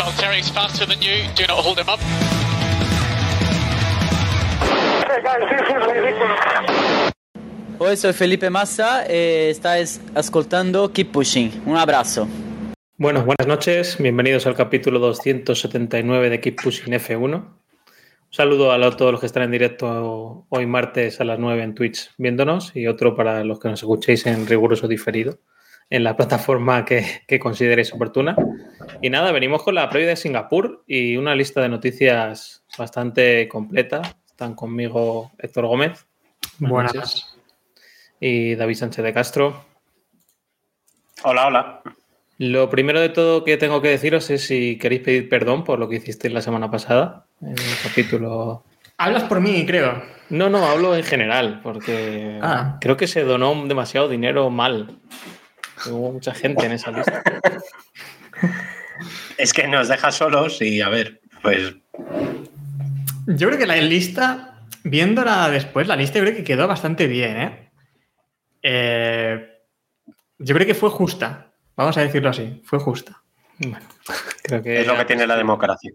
Valtteri's faster than you. Do not hold him up. Hey guys, this is ridiculous. Hoy soy Felipe Massa y estáis escuchando Keep Pushing. Un abrazo. Bueno, buenas noches, bienvenidos al capítulo 279 de Keep Pushing F1. Un saludo a todos los que están en directo hoy martes a las 9 en Twitch viéndonos y otro para los que nos escuchéis en riguroso diferido en la plataforma que, que consideréis oportuna. Y nada, venimos con la previa de Singapur y una lista de noticias bastante completa. Están conmigo Héctor Gómez. Buenas. noches. Y David Sánchez de Castro. Hola, hola. Lo primero de todo que tengo que deciros es si queréis pedir perdón por lo que hicisteis la semana pasada en el capítulo. Hablas por mí, creo. No, no, hablo en general, porque Ah. creo que se donó demasiado dinero mal. Hubo mucha gente en esa lista. Es que nos deja solos y a ver, pues Yo creo que la lista, viéndola después, la lista yo creo que quedó bastante bien, ¿eh? Eh, yo creo que fue justa. Vamos a decirlo así, fue justa. Bueno, creo que. es lo que tiene la democracia.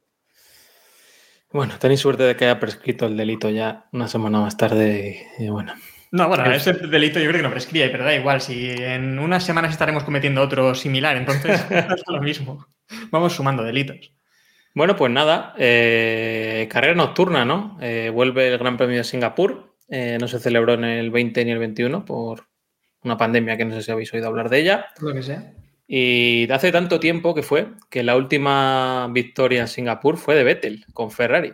Bueno, tenéis suerte de que haya prescrito el delito ya una semana más tarde. Y, y bueno. No, bueno, Pues- ese delito yo creo que no prescribe, pero da igual. Si en unas semanas estaremos cometiendo otro similar, entonces es lo mismo. Vamos sumando delitos. Bueno, pues nada, eh, carrera nocturna, ¿no? Eh, vuelve el Gran Premio de Singapur. Eh, no se celebró en el 20 ni el 21 por una pandemia que no sé si habéis oído hablar de ella. Lo que sea. Y de hace tanto tiempo que fue que la última victoria en Singapur fue de Vettel con Ferrari.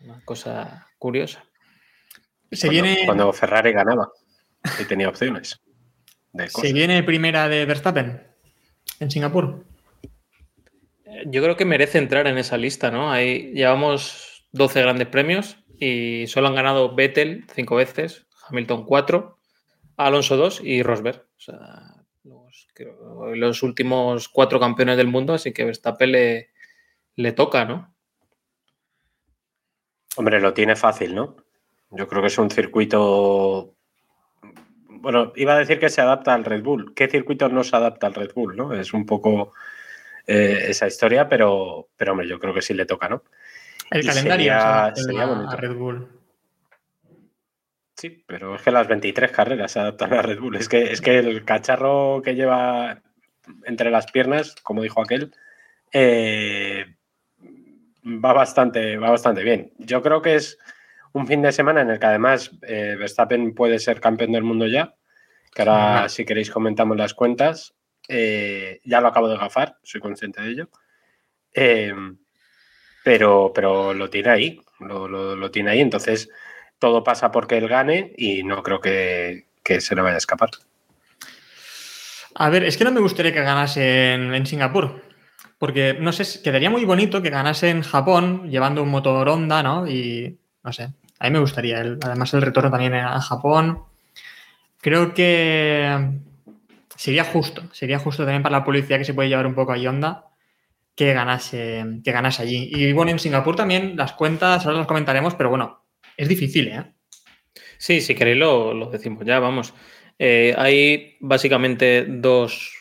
Una cosa curiosa. Se Cuando, viene, cuando Ferrari ganaba y tenía opciones. De se viene primera de Verstappen en Singapur. Yo creo que merece entrar en esa lista, ¿no? Ahí llevamos 12 grandes premios y solo han ganado Vettel cinco veces, Hamilton cuatro, Alonso dos y Rosberg. O sea, los, creo- los últimos cuatro campeones del mundo, así que Verstappen le, le toca, ¿no? Hombre, lo tiene fácil, ¿no? Yo creo que es un circuito. Bueno, iba a decir que se adapta al Red Bull. ¿Qué circuito no se adapta al Red Bull, no? Es un poco eh, esa historia, pero, pero hombre, yo creo que sí le toca, ¿no? El Y calendario sería- se sería a Red Bull. Sí, pero es que las 23 carreras se adaptan a Red Bull. Es que, es que el cacharro que lleva entre las piernas, como dijo aquel, eh, va, bastante, va bastante bien. Yo creo que es un fin de semana en el que además eh, Verstappen puede ser campeón del mundo ya, que ahora si queréis comentamos las cuentas. Eh, ya lo acabo de gafar, soy consciente de ello. Eh, pero, pero lo tiene ahí, lo, lo- lo tiene ahí. Entonces, todo pasa porque él gane y no creo que, que se le vaya a escapar. A ver, es que no me gustaría que ganase en, en Singapur. Porque, no sé, quedaría muy bonito que ganase en Japón llevando un motor Honda, ¿no? Y, no sé, a mí me gustaría. Además, el retorno también a Japón. Creo que sería justo, sería justo también para la policía que se puede llevar un poco a Honda que ganase, que ganase allí. Y bueno, en Singapur también las cuentas, ahora las comentaremos, pero bueno, es difícil, ¿eh? Sí, si queréis lo, lo decimos ya, vamos. Eh, hay básicamente dos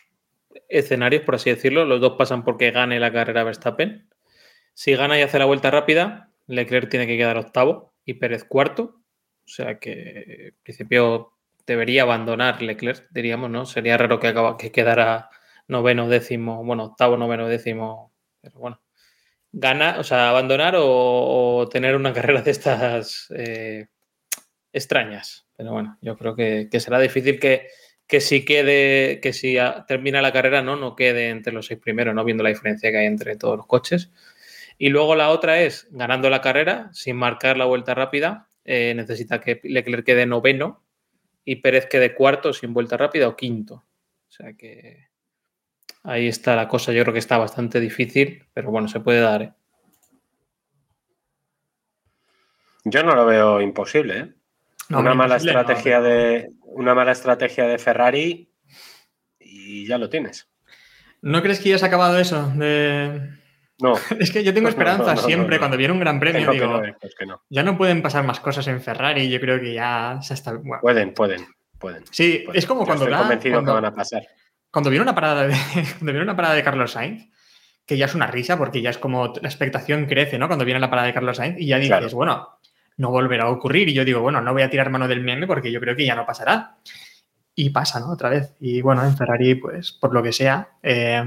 escenarios, por así decirlo. Los dos pasan porque gane la carrera Verstappen. Si gana y hace la vuelta rápida, Leclerc tiene que quedar octavo y Pérez cuarto. O sea que en principio debería abandonar Leclerc, diríamos, ¿no? Sería raro que, acaba, que quedara noveno, décimo, bueno, octavo, noveno, décimo. Pero bueno. Gana, o sea, abandonar o, tener una carrera de estas eh, extrañas. Pero bueno, yo creo que, que será difícil que, que si quede, que si termina la carrera, no, no quede entre los seis primeros, no viendo la diferencia que hay entre todos los coches. Y luego la otra es, ganando la carrera, sin marcar la vuelta rápida, eh, necesita que Leclerc quede noveno y Pérez quede cuarto sin vuelta rápida o quinto. O sea que Ahí está la cosa, yo creo que está bastante difícil, pero bueno, se puede dar. ¿eh? Yo no lo veo imposible. ¿eh? No, una, mala imposible estrategia de, una mala estrategia de Ferrari y ya lo tienes. ¿No crees que ya se ha acabado eso? De... No, Es que yo tengo esperanza no, no, siempre cuando viene un gran premio. digo, que ya no pueden pasar más cosas en Ferrari. Yo creo que ya se está. bueno, Pueden, pueden, pueden. sí, pueden. es como Yo cuando, estoy da- convencido cuando, que van a pasar. cuando viene una parada de cuando viene una parada de Carlos Sainz, que ya es una risa porque ya es como la expectación crece, ¿no? Cuando viene la parada de Carlos Sainz y ya dices, Claro. bueno, no volverá a ocurrir. Y yo digo, bueno, no voy a tirar mano del meme porque yo creo que ya no pasará. Y pasa, ¿no? Otra vez. Y bueno, en Ferrari, pues, por lo que sea. eh,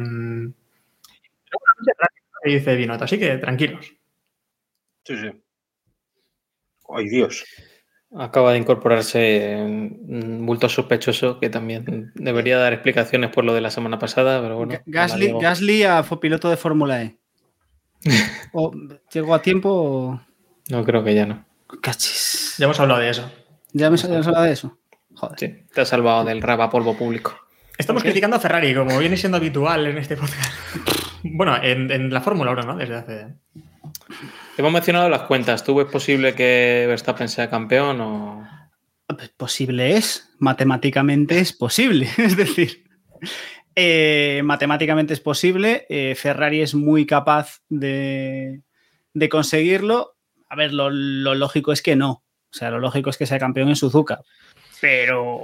que dice Binotto, así que tranquilos. Sí, sí. Ay, Dios. Acaba de incorporarse un bulto sospechoso que también debería dar explicaciones por lo de la semana pasada, pero bueno. Ga- Gasly. Gasly a- fue piloto de Fórmula E. O- ¿Llegó a tiempo? o- No creo que ya no. Cachis. Ya hemos hablado de eso. ¿Ya me ya hemos hablado de eso? Joder. Sí, te has salvado del raba polvo público. Estamos criticando a Ferrari, como viene siendo habitual en este podcast. bueno, en, en la Fórmula 1, ¿no? Desde hace. Hemos mencionado las cuentas. ¿Tú ves posible que Verstappen sea campeón o...? Pues Posible es, matemáticamente es posible. Es decir, eh, matemáticamente es posible. eh, Ferrari es muy capaz de, de conseguirlo. A ver, lo, lo lógico es que no. O sea, lo lógico es que sea campeón en Suzuka. Pero.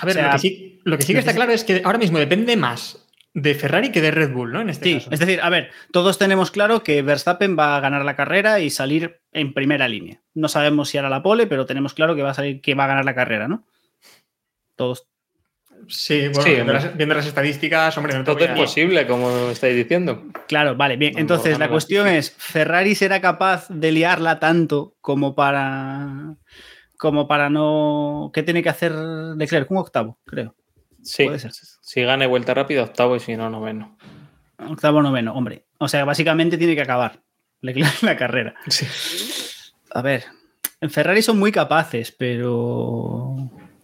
A ver, O sea, lo, que sí, lo que sí que está claro es que ahora mismo depende más de Ferrari que de Red Bull, ¿no? En este Sí, caso. es decir, a ver, todos tenemos claro que Verstappen va a ganar la carrera y salir en primera línea. No sabemos si hará la pole, pero tenemos claro que va a salir, que va a ganar la carrera, ¿no? Todos. Sí, bueno, Sí, viendo, las, viendo las estadísticas, hombre, no Todo es posible, como estáis diciendo. Claro, vale, bien. No, Entonces, no, la cuestión es: ¿Ferrari será capaz de liarla tanto como para. como para no. ¿Qué tiene que hacer Leclerc? Un octavo, creo. Sí, Puede ser. si gane vuelta rápida, octavo y si no, noveno. Octavo noveno, hombre. O sea, básicamente tiene que acabar Leclerc la carrera. Sí. A ver, en Ferrari son muy capaces, pero.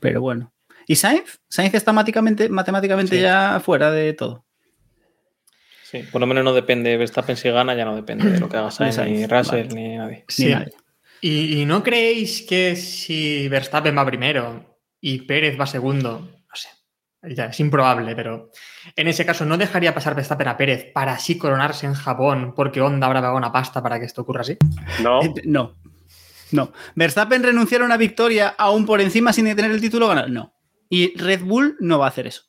Pero bueno. ¿Y Sainz? Sainz está matemáticamente, matemáticamente Sí. ya fuera de todo. Sí, por lo menos no depende, Verstappen si gana ya no depende de lo que haga Sainz, Sainz, ni Russell, vale. ni nadie. Sí. Ni nadie. ¿Y, y no creéis que si Verstappen va primero y Pérez va segundo, ya es improbable, pero en ese caso no dejaría pasar Verstappen a Pérez para así coronarse en Japón porque Honda habrá pagado una pasta para que esto ocurra así? No, Eh, No. No. ¿Verstappen renunciar a una victoria aún por encima sin tener el título ganado? No. Y Red Bull no va a hacer eso.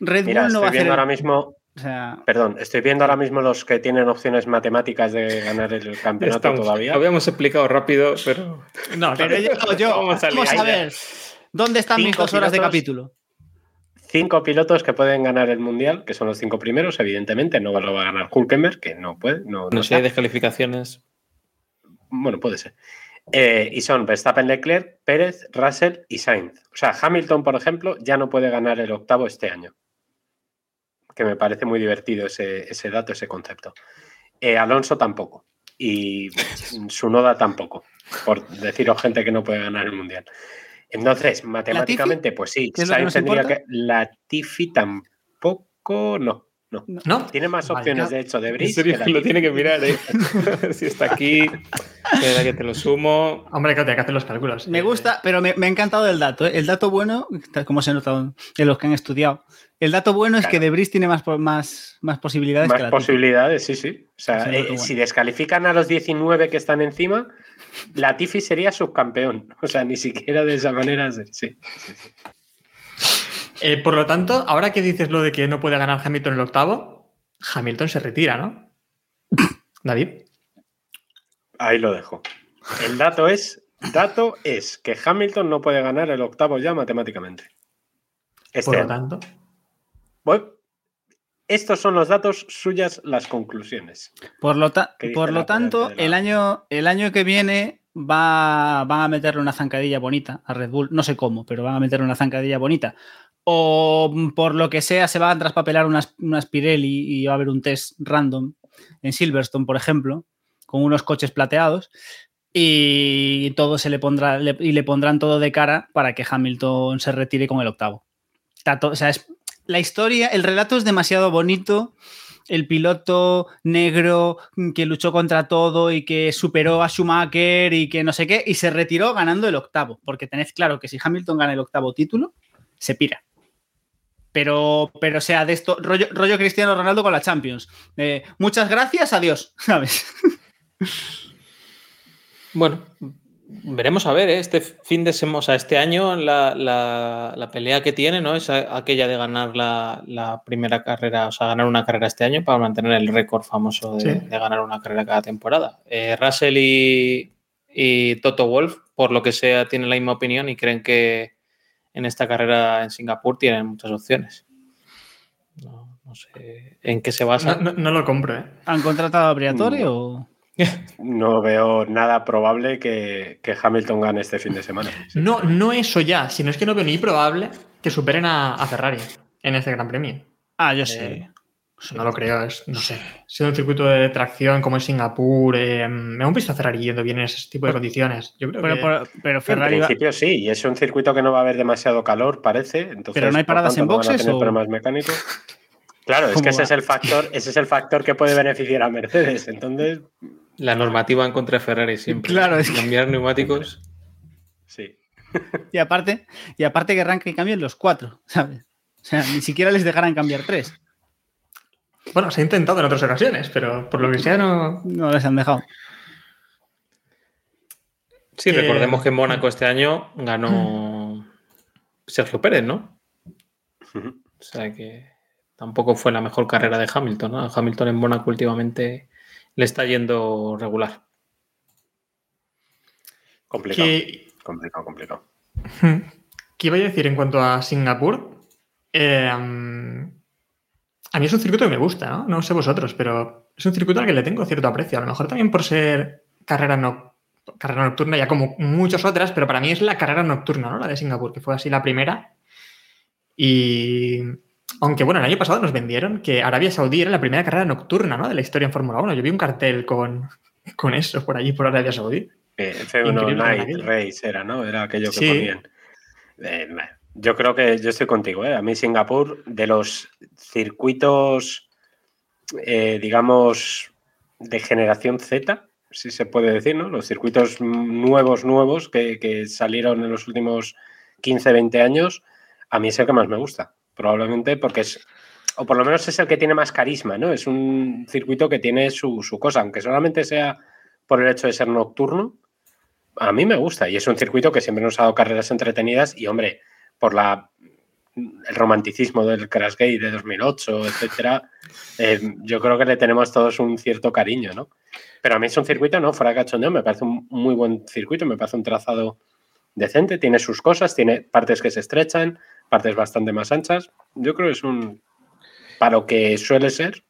Red mira, Bull no va a estoy hacer. viendo ahora mismo, O sea, perdón, estoy viendo ahora mismo los que tienen opciones matemáticas de ganar el campeonato estamos. todavía. Lo habíamos explicado rápido, pero No, pero he llegado yo. Vamos Vamos a ver. ¿Dónde están mis dos horas de capítulo? Cinco pilotos que pueden ganar el mundial, que son los cinco primeros, evidentemente. No lo va a ganar Hulkenberg, que no puede. No, no no sé, hay descalificaciones. Bueno, puede ser. Eh, y son Verstappen, Leclerc, Pérez, Russell y Sainz. O sea, Hamilton, por ejemplo, ya no puede ganar el octavo este año. Que me parece muy divertido ese, ese dato, ese concepto. Eh, Alonso tampoco. Y Sunoda tampoco. Por deciros gente que no puede ganar el mundial. Entonces, matemáticamente, pues sí, ¿Qué es lo que Sainz tendría que. Latifi tampoco, no. No. ¿no? Tiene más opciones, de hecho, de Brice. serio, que que lo tiene que mirar, ¿eh? si está aquí, que te lo sumo. Hombre, que hay que hacer los cálculos. Me Eh, gusta, pero me, me ha encantado el dato. ¿eh? El dato bueno, como se nota en los que han estudiado, el dato bueno es que Claro. Debris tiene más, más, más posibilidades que Más la posibilidades, sí, sí. O sea, eh, bueno. si descalifican a los 19 que están encima, Latifi sería subcampeón. O sea, ni siquiera de esa manera. Sí, sí, sí, sí. Eh, por lo tanto, ahora que dices lo de que no puede ganar Hamilton el octavo, Hamilton se retira, ¿no? David. Ahí lo dejo. El dato es, dato es que Hamilton no puede ganar el octavo ya matemáticamente. Este Por lo año. tanto. Voy- Estos son los datos, suyas las conclusiones. Por lo, ta- ¿Qué dice por lo tanto, la- el año, el año que viene va, van a meterle una zancadilla bonita a Red Bull. No sé cómo, pero van a meterle una zancadilla bonita. O mm, por lo que sea, se van a traspapelar unas, unas Pirelli y va a haber un test random en Silverstone, por ejemplo, con unos coches plateados. Y todo se le pondrá y le pondrán todo de cara para que Hamilton se retire con el octavo. O sea, es, la historia, el relato es demasiado bonito. El piloto negro que luchó contra todo y que superó a Schumacher y que no sé qué, y se retiró ganando el octavo. Porque tened claro que si Hamilton gana el octavo título, se pira. Pero, pero sea de esto, rollo, rollo Cristiano Ronaldo con la Champions. Eh, muchas gracias, adiós, ¿sabes? Bueno, veremos a ver, ¿eh? este fin de semana, o sea, este año la, la- la pelea que tiene, ¿no? Es aquella de ganar la, la primera carrera, o sea, ganar una carrera este año para mantener el récord famoso de, Sí. de ganar una carrera cada temporada. Eh, Russell y, y Toto Wolf, por lo que sea, tienen la misma opinión y creen que en esta carrera en Singapur tienen muchas opciones. No, no sé en qué se basa. no- no lo compro, ¿eh? ¿Han contratado a Briatore No. o.? No veo nada probable que, que Hamilton gane este fin de semana. No, no eso ya, sino es que no veo ni probable que superen a, a Ferrari en este Gran Premio. Ah, yo sé. No lo creo, es, no sé. Siendo un circuito de tracción como es Singapur, eh, me hemos visto a Ferrari yendo bien en ese tipo de condiciones. Yo creo Pero, que... pero- pero En Ferrari va- principio sí, y es un circuito que no va a haber demasiado calor, parece. Entonces, Pero no hay paradas tanto, en no van a boxes, tener o- problemas mecánicos. Claro, es ¿Cómo que ese va? es el factor, ese es el factor que puede beneficiar a Mercedes. Entonces, La normativa en contra de Ferrari siempre. Claro, es que- Cambiar neumáticos. sí. Y aparte, y aparte que cambien los cuatro, ¿sabes? O sea, ni siquiera les dejarán cambiar tres. Bueno, se ha intentado en otras ocasiones, pero por lo que sea no... No les han dejado. Sí, Que- recordemos que en Mónaco este año ganó Sergio Pérez, ¿no? O sea que tampoco fue la mejor carrera de Hamilton, ¿no? Hamilton en Mónaco últimamente le está yendo regular. Complicado, Que, complicado, complicado. ¿Qué iba a decir en cuanto a Singapur? Eh, a mí es un circuito que me gusta, ¿no? No sé vosotros, pero es un circuito al que le tengo cierto aprecio. A lo mejor también por ser carrera, no, carrera nocturna, ya como muchas otras, pero para mí es la carrera nocturna, ¿no? La de Singapur, que fue así la primera. Y aunque, bueno, el año pasado nos vendieron que Arabia Saudí era la primera carrera nocturna, ¿no? De la historia en Fórmula 1. Yo vi un cartel con, con eso por allí, por Arabia Saudí. Eh, F1 Increíble Night. Race era, ¿no? Era aquello que Sí. ponían. Eh, yo creo que yo estoy contigo, ¿eh? A mí Singapur, de los circuitos, eh, digamos, de generación Z, si se puede decir, ¿no? Los circuitos nuevos, nuevos que, que salieron en los últimos 15, 20 años, a mí es el que más me gusta. Probablemente porque es, o por lo menos es el que tiene más carisma, ¿no? Es un circuito que tiene su, su cosa, aunque solamente sea por el hecho de ser nocturno, a mí me gusta y es un circuito que siempre nos ha dado carreras entretenidas y, hombre, por la el romanticismo del Crashgate de 2008, etcétera, eh, yo creo que le tenemos todos un cierto cariño, ¿no? Pero a mí es un circuito, ¿no? Fuera de cachondeo, me parece un muy buen circuito, me parece un trazado decente, tiene sus cosas, tiene partes que se estrechan, partes bastante más anchas. Yo creo que es un, para lo que suele ser,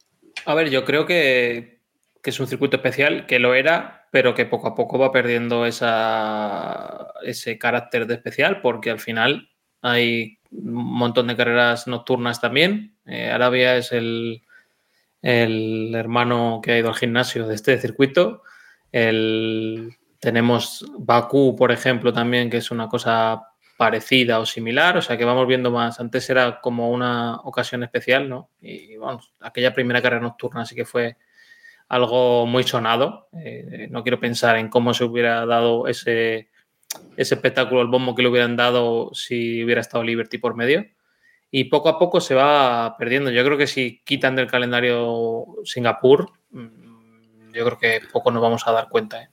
A ver, yo creo que, que es un circuito especial, que lo era, pero que poco a poco va perdiendo esa, ese carácter de especial, porque al final hay un montón de carreras nocturnas también. Eh, Arabia es el, el hermano que ha ido al gimnasio de este circuito. El, tenemos Bakú, por ejemplo, también, que es una cosa parecida o similar, o sea que vamos viendo más. Antes era como una ocasión especial, ¿no? Y vamos, aquella primera carrera nocturna sí que fue algo muy sonado. Eh, no quiero pensar en cómo se hubiera dado ese, ese espectáculo, el bombo que le hubieran dado si hubiera estado Liberty por medio. Y poco a poco se va perdiendo. Yo creo que si quitan del calendario Singapur, mm, yo creo que poco nos vamos a dar cuenta. ¿eh?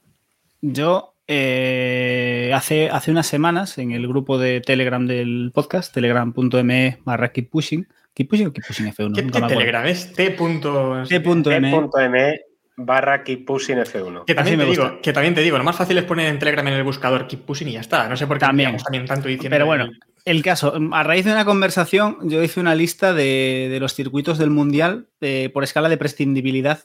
Yo eh, hace, hace unas semanas en el grupo de Telegram del podcast, telegram.me barra keep pushing, keep pushing o keep pushing F1. ¿Qué, Nunca qué me acuerdo. Telegram es? T. T.me. t.me barra keep pushing F1. Que también, te digo, que también te digo, lo más fácil es poner en Telegram en el buscador Keep Pushing y ya está. No sé por qué También. también tanto diciendo. Pero bueno, el caso, a raíz de una conversación, yo hice una lista de, de los circuitos del Mundial eh, por escala de prescindibilidad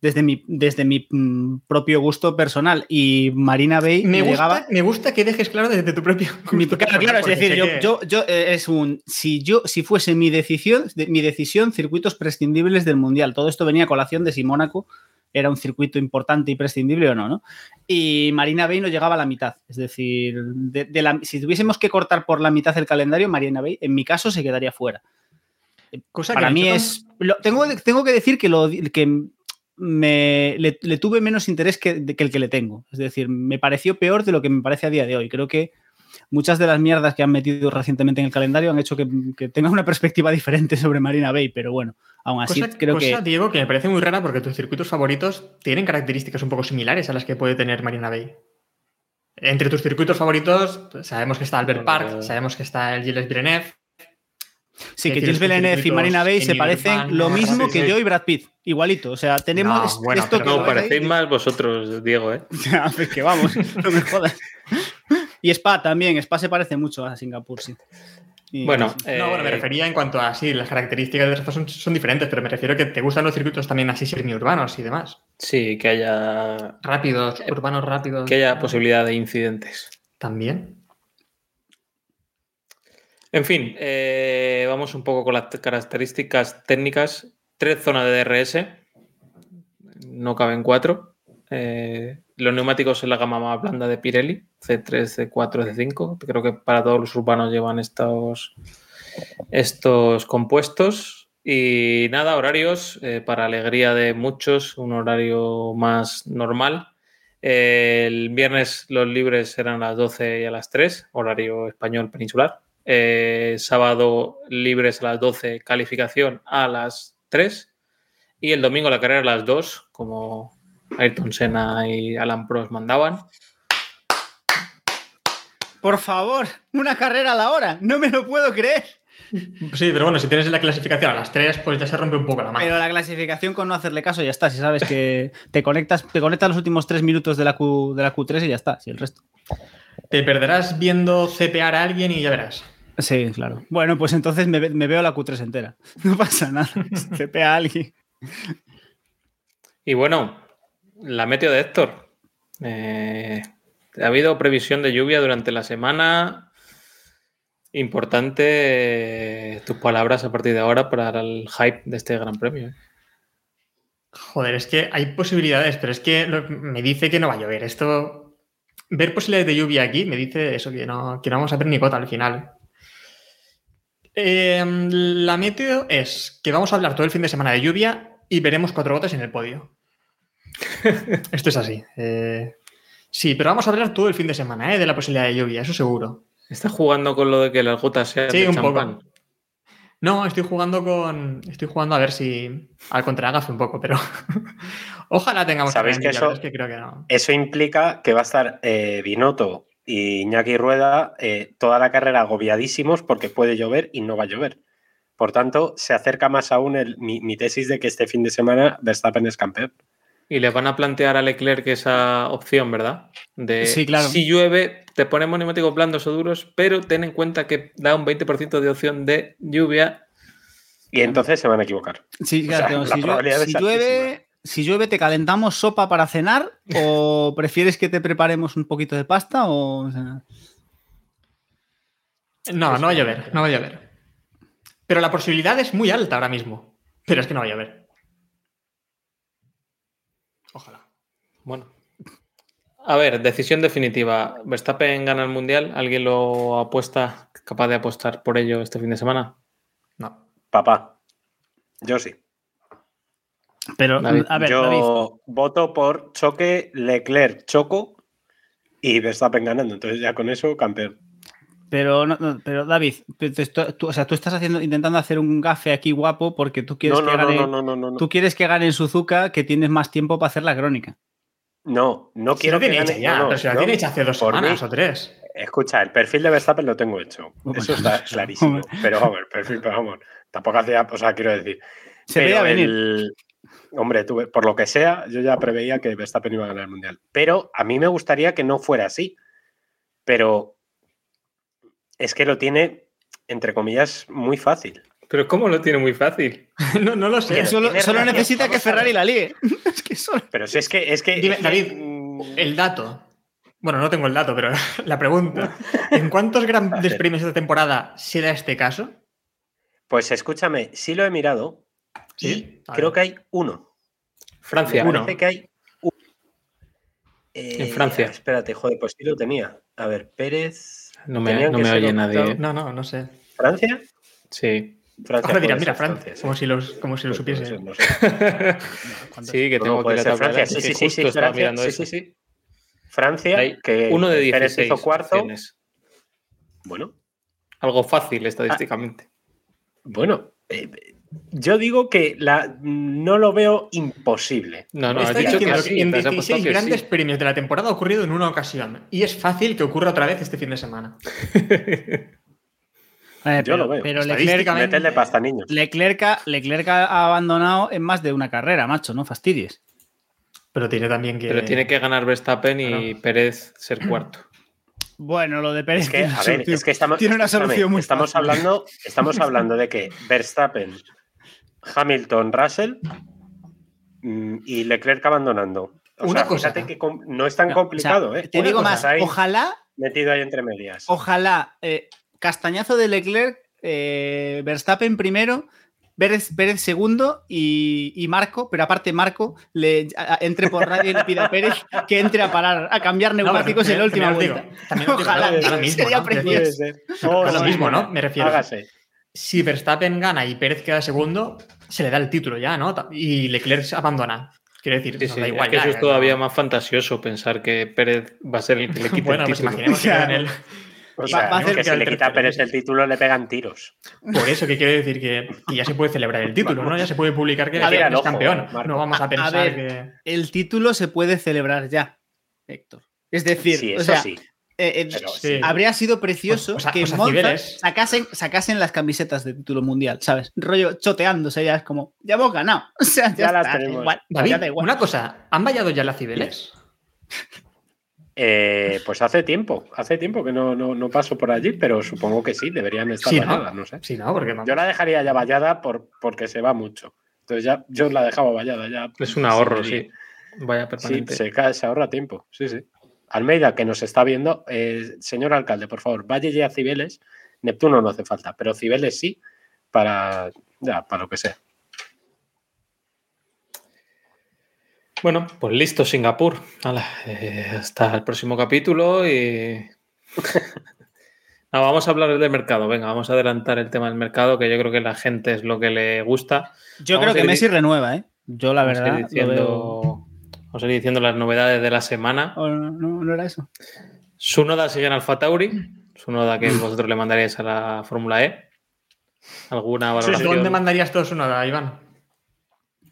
desde mi, desde mi mm, propio gusto personal. Y Marina Bay me, me gusta, llegaba. me gusta que dejes claro desde tu propio. Mi- gusto claro, claro, es decir, sé yo, que- yo, yo, eh, es un. Si yo, si fuese mi decisión, de- mi decisión, circuitos prescindibles del Mundial. Todo esto venía a colación de si Mónaco era un circuito importante y prescindible o no, ¿no? Y Marina Bay no llegaba a la mitad. Es decir, de, de la- si tuviésemos que cortar por la mitad el calendario, Marina Bay, en mi caso, se quedaría fuera. Cosa para que mí es. lo- tengo, tengo que decir que, lo, que me, le, le tuve menos interés que, de- que el que le tengo. Es decir, me pareció peor de lo que me parece a día de hoy. Creo que muchas de las mierdas que han metido recientemente en el calendario han hecho que, que tenga una perspectiva diferente sobre Marina Bay, pero bueno, aún así Cosa, creo cosa, que. Diego, que me parece muy rara porque tus circuitos favoritos tienen características un poco similares a las que puede tener Marina Bay. Entre tus circuitos favoritos, sabemos que está Albert Park, sabemos que está el Gilles Villeneuve. Sí, que Gilles Villeneuve y Marina Bay se en parecen lo mismo sí, que yo y Brad Pitt. Igualito. O sea, tenemos No, bueno, esto pero que No, parecéis más vosotros, Diego, ¿eh? Ya, pues que vamos, no me jodas. Y Spa también, Spa se parece mucho a Singapur, sí. Y- Bueno, No, bueno, me eh, refería en cuanto a sí, las características de Rafa son, son diferentes, pero me refiero a que te gustan los circuitos también así semi-urbanos y demás. sí, que haya, Rápidos, urbanos rápidos. que haya posibilidad de incidentes. También. En fin, eh, vamos un poco con las características técnicas. Tres zonas de DRS, no caben cuatro. Eh, los neumáticos en la gama más blanda de Pirelli, C3, C4, C5. Creo que para todos los urbanos llevan estos, estos compuestos. Y nada, horarios, eh, para alegría de muchos, un horario más normal. El viernes los libres eran a las 12 y a las 3, horario español peninsular. Eh, sábado libres a las 12, calificación a las 3. Y el domingo la carrera a las 2, como Ayrton Senna y Alan Prost mandaban. Por favor, una carrera a la hora, no me lo puedo creer. Sí, pero bueno, si tienes la clasificación a las 3, pues ya se rompe un poco la mano. Pero la clasificación con no hacerle caso ya está. Si sabes que te conectas, te conectas los últimos tres minutos de la, Q, de la Q3 y ya está. Si el resto. Te perderás viendo CPR a alguien y ya verás. Sí, claro. Bueno, pues entonces me, ve- me veo la Q3 entera. No pasa nada. Se pega a alguien. Y bueno, la meteo de Héctor. Eh, ha habido previsión de lluvia durante la semana. Importante eh, tus palabras a partir de ahora para el hype de este gran premio. ¿eh? Joder, es que hay posibilidades, pero es que me dice que no va a llover. Esto. Ver posibilidades de lluvia aquí me dice eso, que no, que no vamos a ver ni cota al final. Eh, la meteo es que vamos a hablar todo el fin de semana de lluvia y veremos cuatro gotas en el podio. Esto es así. Eh, sí, pero vamos a hablar todo el fin de semana eh, de la posibilidad de lluvia, eso seguro. ¿Estás jugando con lo de que las gotas sean Sí, de un champán? poco. No, estoy jugando con. Estoy jugando a ver si. Al contragafe un poco, pero. Ojalá tengamos ¿Sabéis que eso- es que creo que no. Eso implica que va a estar eh, Binotto y Iñaki Rueda eh, toda la carrera agobiadísimos porque puede llover y no va a llover. Por tanto, se acerca más aún el- mi, mi tesis de que este fin de semana Verstappen es campeón. Y le van a plantear a Leclerc esa opción, ¿verdad? De Sí, claro. si llueve, te ponemos neumáticos blandos o duros, pero ten en cuenta que da un 20% de opción de lluvia. Y entonces se van a equivocar. Sí, O claro, sea, si, llueve, si llueve, si llueve, ¿te calentamos sopa para cenar? ¿O prefieres que te preparemos un poquito de pasta? O, o sea, No, no va a llover, no va a llover. Pero la posibilidad es muy alta ahora mismo. Pero es que no va a llover. Ojalá. Bueno. A ver, decisión definitiva. ¿Verstappen gana el mundial? ¿Alguien lo apuesta, capaz de apostar por ello este fin de semana? No. Papá, yo sí. Pero, David, a ver, yo David, voto por choque Leclerc, Choco y Verstappen ganando. Entonces ya con eso, campeón. Pero, no- no, pero David, tú, tú- tú- o sea, tú estás haciendo, intentando hacer un gafe aquí guapo porque tú quieres No, que no, gane, no, no, no, no, no. tú quieres que gane en Suzuka, que tienes más tiempo para hacer la crónica. No, no Si quiero que hecha gane. ya, pero si la tiene hecha hace dos Por semanas mí- o tres. Escucha, el perfil de Verstappen lo tengo hecho. Eso está clarísimo. Pero vamos, el perfil, pero vamos, tampoco hacía, o sea, quiero decir. Se veía venir. el- Hombre, tú, por lo que sea, yo ya preveía que Verstappen iba a ganar el mundial. Pero a mí me gustaría que no fuera así. Pero es que lo tiene, entre comillas, muy fácil. Pero ¿cómo lo tiene muy fácil? no, no lo sé. Pero Solo, necesita que. Ferrari la líe. es que solo- Pero si es que. Es que Dime, es que, David, mm, El dato. Bueno, no tengo el dato, pero la pregunta. ¿En cuántos grandes premios esta temporada se da este caso? Pues escúchame, sí lo he mirado. Sí. Y creo que hay uno. Francia. Me Uno. parece que hay uno. Eh, En Francia. Espérate, joder, pues sí lo tenía. A ver, Pérez. No me, no me oye nadie. No, no, no sé. ¿Francia? Sí. Francia Ahora dirán, mira, Francia, sí. como si los, como si lo Pues puede supiese. ser, no sé. Sí, que tengo que ser tabla. Francia, sí, sí, sí, justo sí, Francia, mirando sí, eso. sí, sí. Francia, Hay que uno de Pérez 16 hizo cuarto. opciones. Bueno, Algo fácil estadísticamente. bueno. eh, yo digo que la, no lo veo imposible. No, no, has Estoy dicho que sí. en te has apostado 16 que grandes sí. premios de la temporada ha ocurrido en una ocasión. Y es fácil que ocurra otra vez este fin de semana. Eh, Yo pero, lo veo. Pero Leclerc, pasta niños. Leclerc, ha- Leclerc ha abandonado en más de una carrera, macho, no fastidies. Pero tiene también que. Pero tiene que ganar Verstappen y Claro. Pérez ser cuarto. Bueno, lo de Pérez Es que, tiene una a ver, solución- es que estamos, tiene una solución muy estamos fácil. hablando, estamos hablando de que Verstappen, Hamilton, Russell mm, y Leclerc abandonando. O Una sea, cosa. fíjate que no es tan No, complicado, o sea, ¿eh? Te Una digo más, ojalá, metido ahí entre medias. ojalá, eh, castañazo de Leclerc, eh, Verstappen primero, Pérez, Pérez segundo y, y Marco, pero aparte Marco le a- a- entre por radio y le pide a Pérez que entre a parar, a cambiar No, neumáticos en la última vuelta. digo, Ojalá, ¿no? Mismo, sería ¿no? precioso. Oh, Es lo mismo, ¿no? Me refiero. Hágase. Si Verstappen gana y Pérez queda segundo, se le da el título ya, ¿no? Y Leclerc se abandona. Quiero decir, Sí, da es igual. que ya, eso es todavía no. más fantasioso pensar que Pérez va a ser el que le quite Bueno, el pues título. imaginemos que queda en el. O sea, va a hacer que que si le quita a Pérez el título le pegan tiros. Por eso que quiero decir que, que ya se puede celebrar el título, ¿no? Ya se puede publicar que ver, es ojo, campeón. Marco. No vamos a A- a pensar ver, que. El título se puede celebrar ya, Héctor. Es decir, Sí, o sea, sí. Eh, eh, Sí. habría sido precioso Pues- pues que pues Monza sacasen, sacasen las camisetas de título mundial, ¿sabes? Rollo choteándose ya, es como, ya hemos ganado. O sea, ya, Ya las está, tenemos. igual, David, ya da igual. una cosa, ¿han vallado ya las Cibeles? Eh, pues hace tiempo, hace tiempo que no, no, no paso por allí, pero supongo que sí, deberían estar Sí, ¿no? valladas, no sé. Sí, no, porque vamos. Yo la dejaría ya vallada por, porque se va mucho. Entonces ya yo la dejaba vallada ya. Es un ahorro, Sí, sí. Vaya Sí, permanente. se, cae, se ahorra tiempo. Sí, sí. Almeida, que nos está viendo, eh, señor alcalde, por favor, vaya ya a Cibeles. Neptuno no hace falta, pero Cibeles sí, para, ya, para lo que sea. Bueno, pues listo, Singapur. Hala, eh, hasta el próximo capítulo y. No, vamos a hablar del mercado. Venga, vamos a adelantar el tema del mercado, que yo creo que la gente es lo que le gusta. Yo Vamos creo que ir- Messi renueva, ¿eh? Yo la Vamos verdad lo diciendo, veo- vamos a ir diciendo las novedades de la semana. ¿O no, no- no era eso? Sunoda sigue en Alfa Tauri. Sunoda que vosotros le mandaríais a la Fórmula E. ¿Alguna valoración? ¿Dónde mandarías todos una, Iván?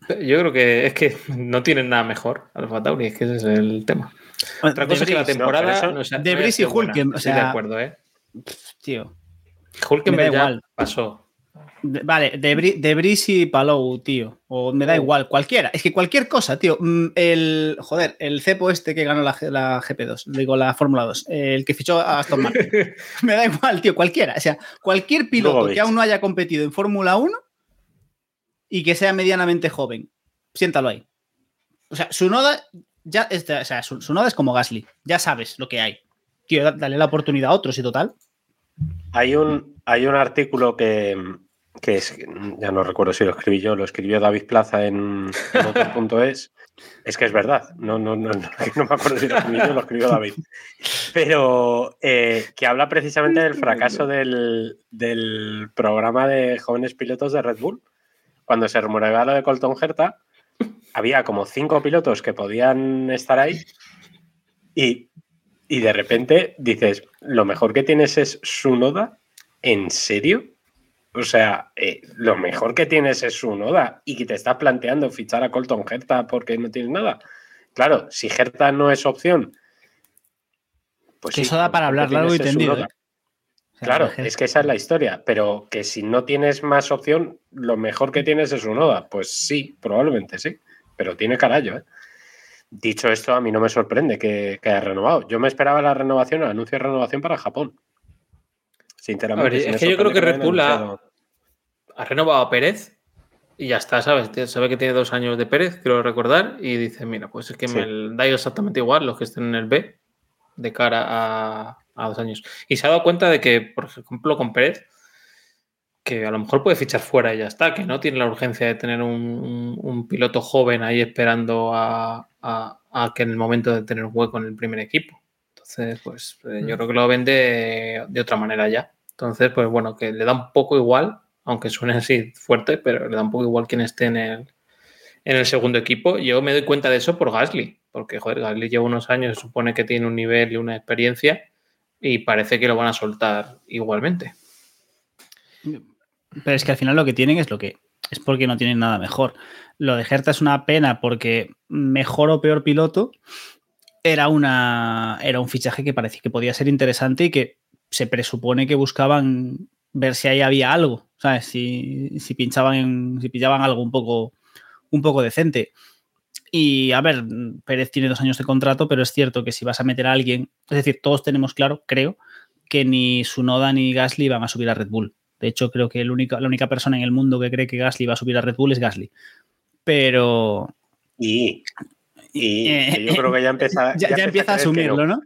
Yo creo que es que no tienen nada mejor Alfa Tauri, es que ese es el tema. Otra cosa es que la temporada no, pero eso- no sea- De Vries y. Hulken, o Estoy de sea- acuerdo, ¿eh? Tío. Hulkenberg me da ya igual. pasó. De- vale, de, Bri- de Bris y Palou, tío. O me da Oh. igual, cualquiera. Es que cualquier cosa, tío. Mm, El, joder, el cepo este que ganó la, la GP2, digo la Fórmula 2, el que fichó a Aston Martin. me da igual, tío, cualquiera. O sea, cualquier piloto que aún no haya competido en Fórmula 1 y que sea medianamente joven, siéntalo ahí. O sea, su noda ya es, o sea, su, su noda es como Gasly. Ya sabes lo que hay. Tío, da- dale la oportunidad a otros y total. Hay un, hay un artículo que, que es, ya no recuerdo si lo escribí yo, lo escribió David Plaza en, motor.es. Es que es verdad, no, no, no, no, no me acuerdo si lo escribí yo, lo escribió David. Pero eh, que habla precisamente del fracaso del, del programa de jóvenes pilotos de Red Bull. Cuando se rumoreaba lo de Colton Herta, había como cinco pilotos que podían estar ahí y, y de repente dices, lo mejor que tienes es su noda, ¿en serio? O sea, eh, lo mejor que tienes es su noda y que te estás planteando fichar a Colton Herta porque no tienes nada. Claro, si Herta no es opción, pues Que sí, eso da para hablar largo y tendido. ¿eh? O sea, Claro, es que esa es la historia, pero que si no tienes más opción, lo mejor que tienes es un Oda. Pues sí, probablemente sí, pero tiene carallo. ¿eh? Dicho esto, a mí no me sorprende que, que haya renovado. Yo me esperaba la renovación, el anuncio de renovación para Japón. Sinceramente, ver, es que yo creo que Red Bull ha- renovado a Pérez y ya está, ¿sabes? Sabe que tiene dos años de Pérez, quiero recordar, y dice, mira, pues es que Sí. me da exactamente igual los que estén en el B de cara a, a dos años. Y se ha dado cuenta de que, por ejemplo, con Pérez, que a lo mejor puede fichar fuera y ya está, que no tiene la urgencia de tener un, un- un piloto joven ahí esperando a, a- a que en el momento de tener un hueco en el primer equipo. Entonces, pues eh, yo Mm. creo que lo vende de, otra manera ya. Entonces, pues bueno, que le da un poco igual aunque suene así fuerte, pero le da un poco igual quien esté en el, en el segundo equipo. Yo me doy cuenta de eso por Gasly, porque joder, Gasly lleva unos años, se supone que tiene un nivel y una experiencia y parece que lo van a soltar igualmente. Pero es que al final lo que tienen es lo que es porque no tienen nada mejor. Lo de Hertha es una pena porque mejor o peor piloto era, una, era un fichaje que parecía que podía ser interesante y que se presupone que buscaban ver si ahí había algo, ¿sabes? Si, si pinchaban en, si pillaban algo un poco, un poco decente. Y a ver, Pérez tiene dos años de contrato, pero es cierto que si vas a meter a alguien, es decir, todos tenemos claro, creo, que ni Sunoda ni Gasly van a subir a Red Bull. De hecho, creo que el la única persona en el mundo que cree que Gasly va a subir a Red Bull es Gasly. Pero. Y, y eh, yo creo que ya empieza, ya, ya empieza a asumirlo, ¿no?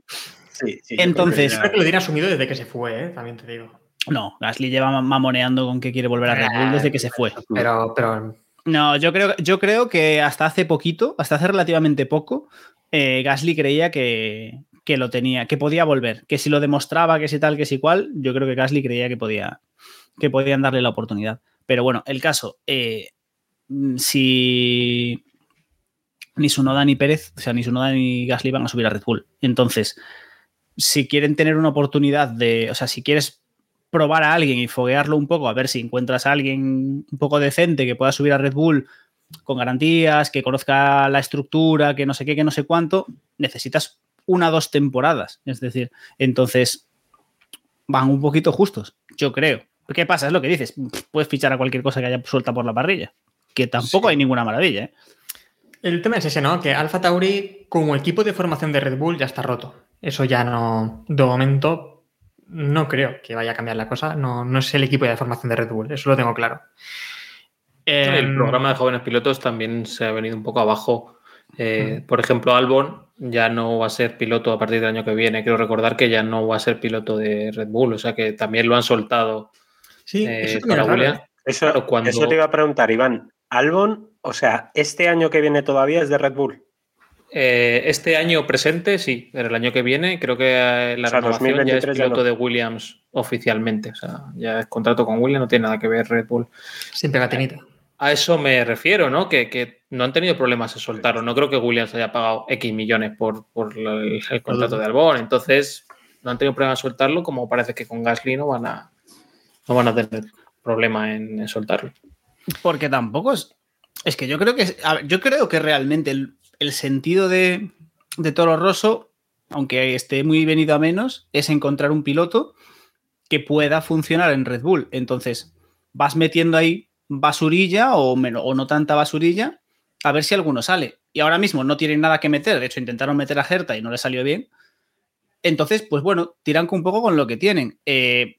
Sí, sí, Entonces. Creo que lo tiene asumido desde que se fue, ¿eh? también te digo. No, Gasly lleva mamoneando con que quiere volver a Red Bull desde que se fue. Pero, pero no, yo creo, yo creo que hasta hace poquito, hasta hace relativamente poco, eh, Gasly creía que, que, lo tenía, que podía volver, que si lo demostraba, que si tal, que si cual, yo creo que Gasly creía que podía, que podían darle la oportunidad. Pero bueno, el caso, eh, si ni Sunoda ni Pérez, o sea, ni Sunoda ni Gasly van a subir a Red Bull. Entonces, si quieren tener una oportunidad de, o sea, si quieres probar a alguien y foguearlo un poco, a ver si encuentras a alguien un poco decente que pueda subir a Red Bull con garantías, que conozca la estructura, que no sé qué, que no sé cuánto, necesitas una o dos temporadas. Es decir, entonces van un poquito justos, yo creo. ¿Qué pasa? Es lo que dices. Puedes fichar a cualquier cosa que haya suelta por la parrilla. Que tampoco Sí. hay ninguna maravilla. ¿eh? El tema es ese, ¿no? Que Alfa Tauri, como equipo de formación de Red Bull, ya está roto. Eso ya no, de momento, no creo que vaya a cambiar la cosa. No, no es el equipo de formación de Red Bull, eso lo tengo claro. El Em, programa de jóvenes pilotos también se ha venido un poco abajo. Eh, Por ejemplo, Albon ya no va a ser piloto a partir del año que viene. Quiero recordar que ya no va a ser piloto de Red Bull, o sea que también lo han soltado Sí, eh, eso para es. ¿eh? Eso, cuando- eso te iba a preguntar, Iván. Albon, o sea, este año que viene todavía es de Red Bull. Eh, este año presente, sí, pero el año que viene creo que eh, la O sea, renovación ya es 2023 ya piloto no. de Williams oficialmente. O sea, ya es contrato con Williams, no tiene nada que ver Red Bull. Sin pegatinita. A eso me refiero, ¿no? Que, que no han tenido problemas en soltarlo. No creo que Williams haya pagado X millones por, por el, el contrato de Albon. Entonces, no han tenido problemas en soltarlo, como parece que con Gasly no van a, no van a tener problema en, en soltarlo. Porque tampoco es. Es que yo creo que. yo creo que realmente el, el sentido de, de Toro Rosso, aunque esté muy venido a menos, es encontrar un piloto que pueda funcionar en Red Bull. Entonces, vas metiendo ahí basurilla o, men- o no tanta basurilla, a ver si alguno sale. Y ahora mismo no tienen nada que meter. De hecho, intentaron meter a Herta y no le salió bien. Entonces, pues bueno, tiran un poco con lo que tienen. Eh,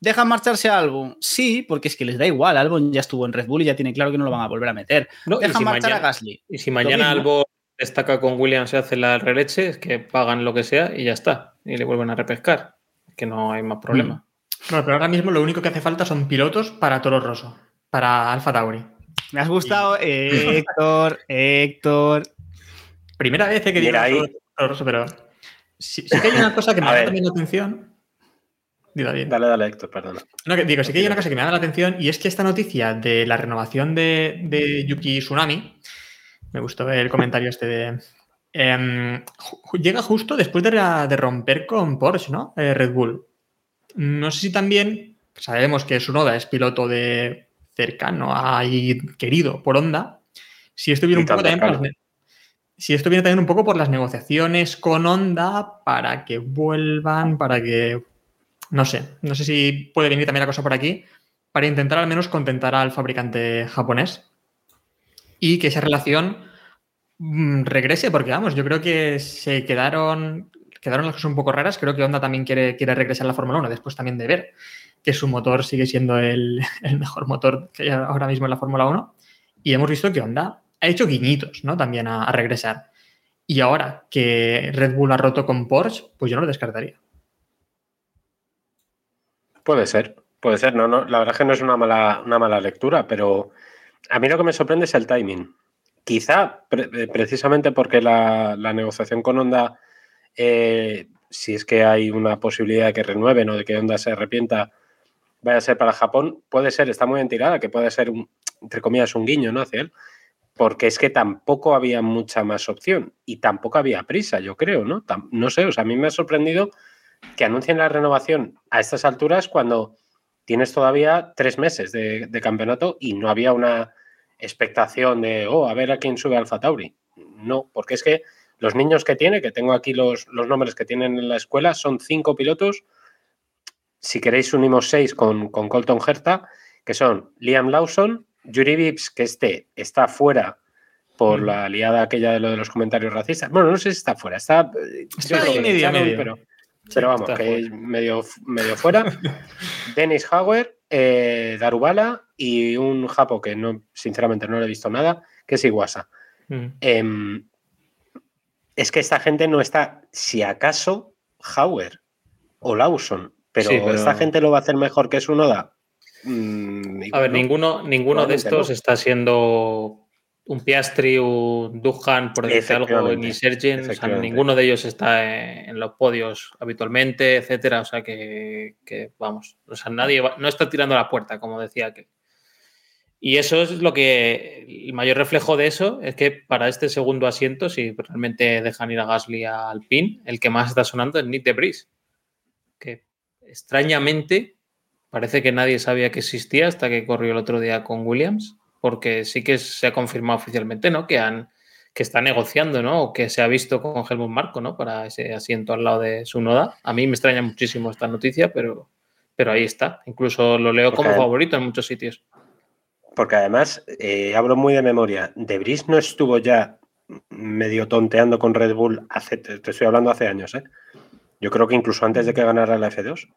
¿Dejan marcharse a Albon? Sí, porque es que les da igual. Albon ya estuvo en Red Bull y ya tiene claro que no lo van a volver a meter. No, Dejan si marchar mañana- a Gasly. Y si mañana. Albon destaca con Williams y hace la releche, es que pagan lo que sea y ya está. Y le vuelven a repescar. Que no hay más problema. Bueno, pero ahora mismo lo único que hace falta son pilotos para Toro Rosso, para Alfa Tauri. Me has gustado, Héctor, Héctor. Primera vez eh, que digo Toro Rosso, pero sí, sí que hay una cosa que me llama también la atención. Dilo bien. Dale, dale, Héctor, perdona. No, que digo, sí que hay una cosa que me llama la atención y es que esta noticia de la renovación de, de Yuki Tsunami, me gustó el comentario este de... em, llega justo después de, la- de romper con Porsche, ¿no? Eh, Red Bull. No sé si también sabemos que Sunoda es piloto de cercano a- y querido por Honda. Si esto viene un poco también por las si esto viene también un poco por las negociaciones con Honda para que vuelvan, para que no sé, no sé si puede venir también la cosa por aquí para intentar al menos contentar al fabricante japonés y que esa relación mm, regrese, porque vamos, yo creo que se quedaron, quedaron las cosas un poco raras. Creo que Honda también quiere, quiere regresar a la Fórmula 1 después también de ver que su motor sigue siendo el, mejor motor que hay ahora mismo en la Fórmula 1. Y hemos visto que Honda ha hecho guiñitos, ¿no? También a, a regresar. Y ahora que Red Bull ha roto con Porsche, pues yo no lo descartaría. Puede ser, puede ser. No, no, la verdad es que no es una mala, una mala lectura, pero a mí lo que me sorprende es el timing. Quizá eh, precisamente porque la, la negociación con Honda, eh, si es que hay una posibilidad de que renueven o de que Honda se arrepienta, vaya a ser para Japón, puede ser, está muy bien tirada, que puede ser, entre comillas, un guiño, ¿no? Hacia él. Porque es que tampoco había mucha más opción y tampoco había prisa, yo creo, ¿no? No sé, o sea, a mí me ha sorprendido que anuncien la renovación a estas alturas cuando tienes todavía tres meses de, de campeonato y no había una expectación de, oh, a ver a quién sube Alfa Tauri. No, porque es que los niños que tiene, que tengo aquí los, los nombres que tienen en la escuela, son cinco pilotos. Si queréis, unimos seis con, con Colton Herta, que son Liam Lawson, Yuri Vips, que este está fuera por Mm. la liada aquella de lo de los comentarios racistas. Bueno, no sé si está fuera, está. Está yo creo ahí medio, medio. pero, pero vamos, está que es medio, medio fuera. Dennis Hauer, eh, Darubala y un japo que no, sinceramente no le he visto nada, que es Iguasa. Mm. Em, es que esta gente no está, si acaso, Hauer o Lawson, pero, Sí, pero- esta gente lo va a hacer mejor que su Noda. Mm, A ver, no. ninguno, ninguno de estos no. está siendo un Piastri, un Duhan, por decirte algo, ni Sergent. O sea, ninguno de ellos está en, los podios habitualmente, etcétera. O sea que, que, vamos, o sea, nadie va- no está tirando a la puerta, como decía aquel. Y eso es lo que. El mayor reflejo de eso es que para este segundo asiento, si realmente dejan ir a Gasly a Alpine, el que más está sonando es Nick de. Que extrañamente parece que nadie sabía que existía hasta que corrió el otro día con Williams, porque sí que se ha confirmado oficialmente, ¿no? Que han que está negociando, ¿no? O que se ha visto con Helmut Marco, ¿no? Para ese asiento al lado de su noda. A mí me extraña muchísimo esta noticia, pero, pero ahí está. Incluso lo leo como favorito en muchos sitios. Porque además, eh, hablo muy de memoria, De Vries no estuvo ya medio tonteando con Red Bull hace, te te estoy hablando hace años, ¿eh? Yo creo que incluso antes de que ganara la F2.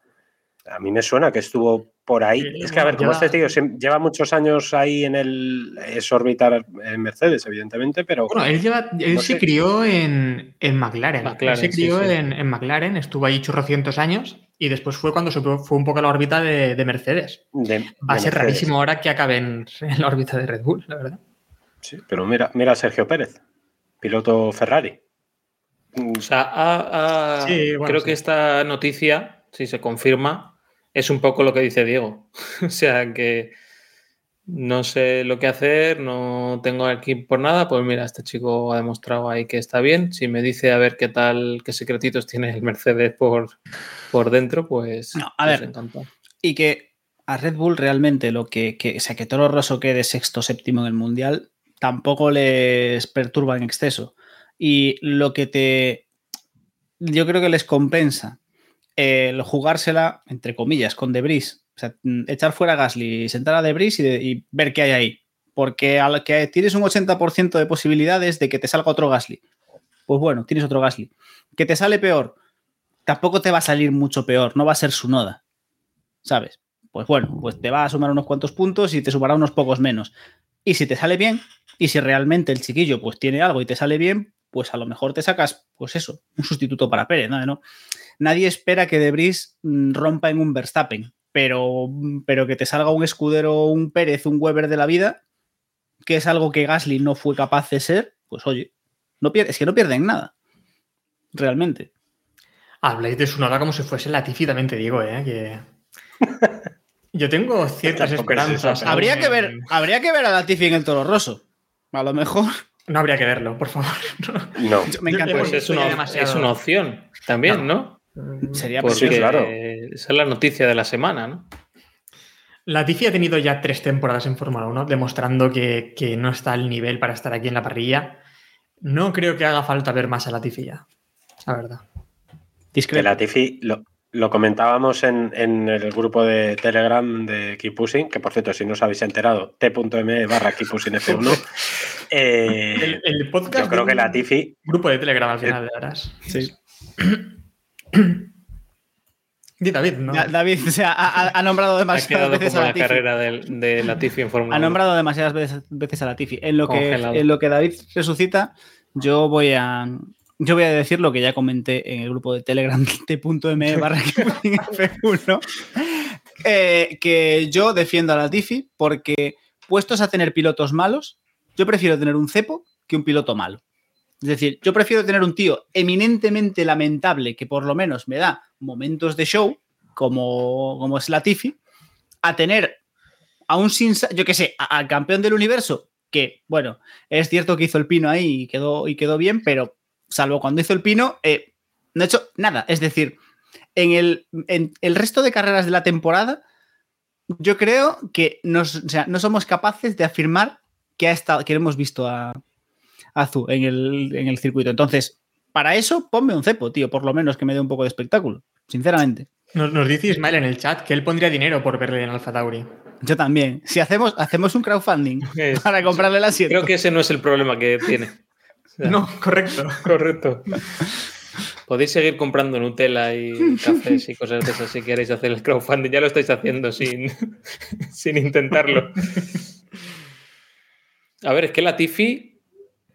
A mí me suena que estuvo por ahí. Sí, es que, a ver, como ya- este tío lleva muchos años ahí en el. Es orbitar en Mercedes, evidentemente, pero. Bueno, él, lleva, él No se sé. crió en, en McLaren. McLaren, Él se crió sí, sí. En, en McLaren, estuvo ahí chorrocientos años y después fue cuando se fue un poco a la órbita de, de Mercedes. de- Va a ser Mercedes. rarísimo ahora que acabe en, en la órbita de Red Bull, la verdad. Sí, pero mira, mira a Sergio Pérez, piloto Ferrari. O sea, creo sí. que esta noticia, si se confirma, es un poco lo que dice Diego. o sea, que no sé lo que hacer, no tengo aquí por nada, pues mira, este chico ha demostrado ahí que está bien. Si me dice a ver qué tal, qué secretitos tiene el Mercedes por, por dentro, pues, No, a pues ver. encantado. Y que a Red Bull realmente lo que, que o sea, que Toro Rosso quede sexto séptimo en el mundial tampoco les perturba en exceso. Y lo que te. Yo creo que les compensa el jugársela, entre comillas, con Debris. O sea, mm, echar fuera a Gasly, sentar a Debris y, y ver qué hay ahí. Porque a lo que tienes un 80% de posibilidades de que te salga otro Gasly. Pues bueno, tienes otro Gasly. Que te sale peor. Tampoco te va a salir mucho peor. No va a ser su noda. ¿sabes? Pues bueno, pues te va a sumar unos cuantos puntos y te sumará unos pocos menos. Y si te sale bien, y si realmente el chiquillo pues tiene algo y te sale bien, pues a lo mejor te sacas, pues eso, un sustituto para Pérez. ¿no? Nadie espera que Debris mm, rompa en un Verstappen, pero, pero que te salga un escudero, un Pérez, un Weber de la vida, que es algo que Gasly no fue capaz de ser, pues oye, no pierde, es que no pierden nada. Realmente. Habláis de su noda como si fuese Latifi, también te digo, ¿eh? Que... Yo tengo ciertas esperanzas. Habría que ver, habría que ver a Latifi en el Toro Rosso. A lo mejor. No habría que verlo, por favor. No. Me encanta. Pues es una, es una opción también, ¿no? Sería Porque sí, claro. esa es la noticia de la semana, ¿no? Latifi ha tenido ya tres temporadas en Fórmula 1, demostrando que, que no está al nivel para estar aquí en la parrilla. No creo que haga falta ver más a Latifi ya, la verdad. Que Discreto. Latifi lo, lo comentábamos en, en el grupo de Telegram de Keep Pushing, que por cierto, si no os habéis enterado, t.me barra Keep Pushing F1. eh, El, el podcast yo creo de que Latifi, grupo de Telegram al final, verás. Sí. Di David, ¿no? Da- David o sea, ha, nombrado demasiadas veces a la Latifi. carrera de, Latifi en Fórmula Ha 1. nombrado demasiadas veces, veces a Latifi. En lo, que, en lo que David resucita, yo voy a. Yo voy a decir lo que ya comenté en el grupo de Telegram t.me barra F1. eh, que yo defiendo a Latifi porque, puestos a tener pilotos malos, yo prefiero tener un cepo que un piloto malo. Es decir, yo prefiero tener un tío eminentemente lamentable que por lo menos me da momentos de show, como, como es Latifi, a tener a un sin, yo qué sé, al campeón del universo, que bueno, es cierto que hizo el pino ahí y quedó, y quedó bien, pero salvo cuando hizo el pino, eh, no ha hecho nada. Es decir, en el, en el resto de carreras de la temporada, yo creo que o sea, no somos capaces de afirmar que, ha estado, que hemos visto a, a Zu en el, en el circuito. Entonces, para eso, ponme un cepo, tío, por lo menos que me dé un poco de espectáculo, sinceramente. Nos, nos dice Ismael en el chat que él pondría dinero por verle en Alfa Tauri. Yo también. Si hacemos, hacemos un crowdfunding Es- para comprarle el asiento. Creo que ese no es el problema que tiene. O sea, No, correcto. Correcto. Podéis seguir comprando Nutella y cafés y cosas de esas si queréis hacer el crowdfunding. Ya lo estáis haciendo sin, sin intentarlo. A ver, es que la Tifi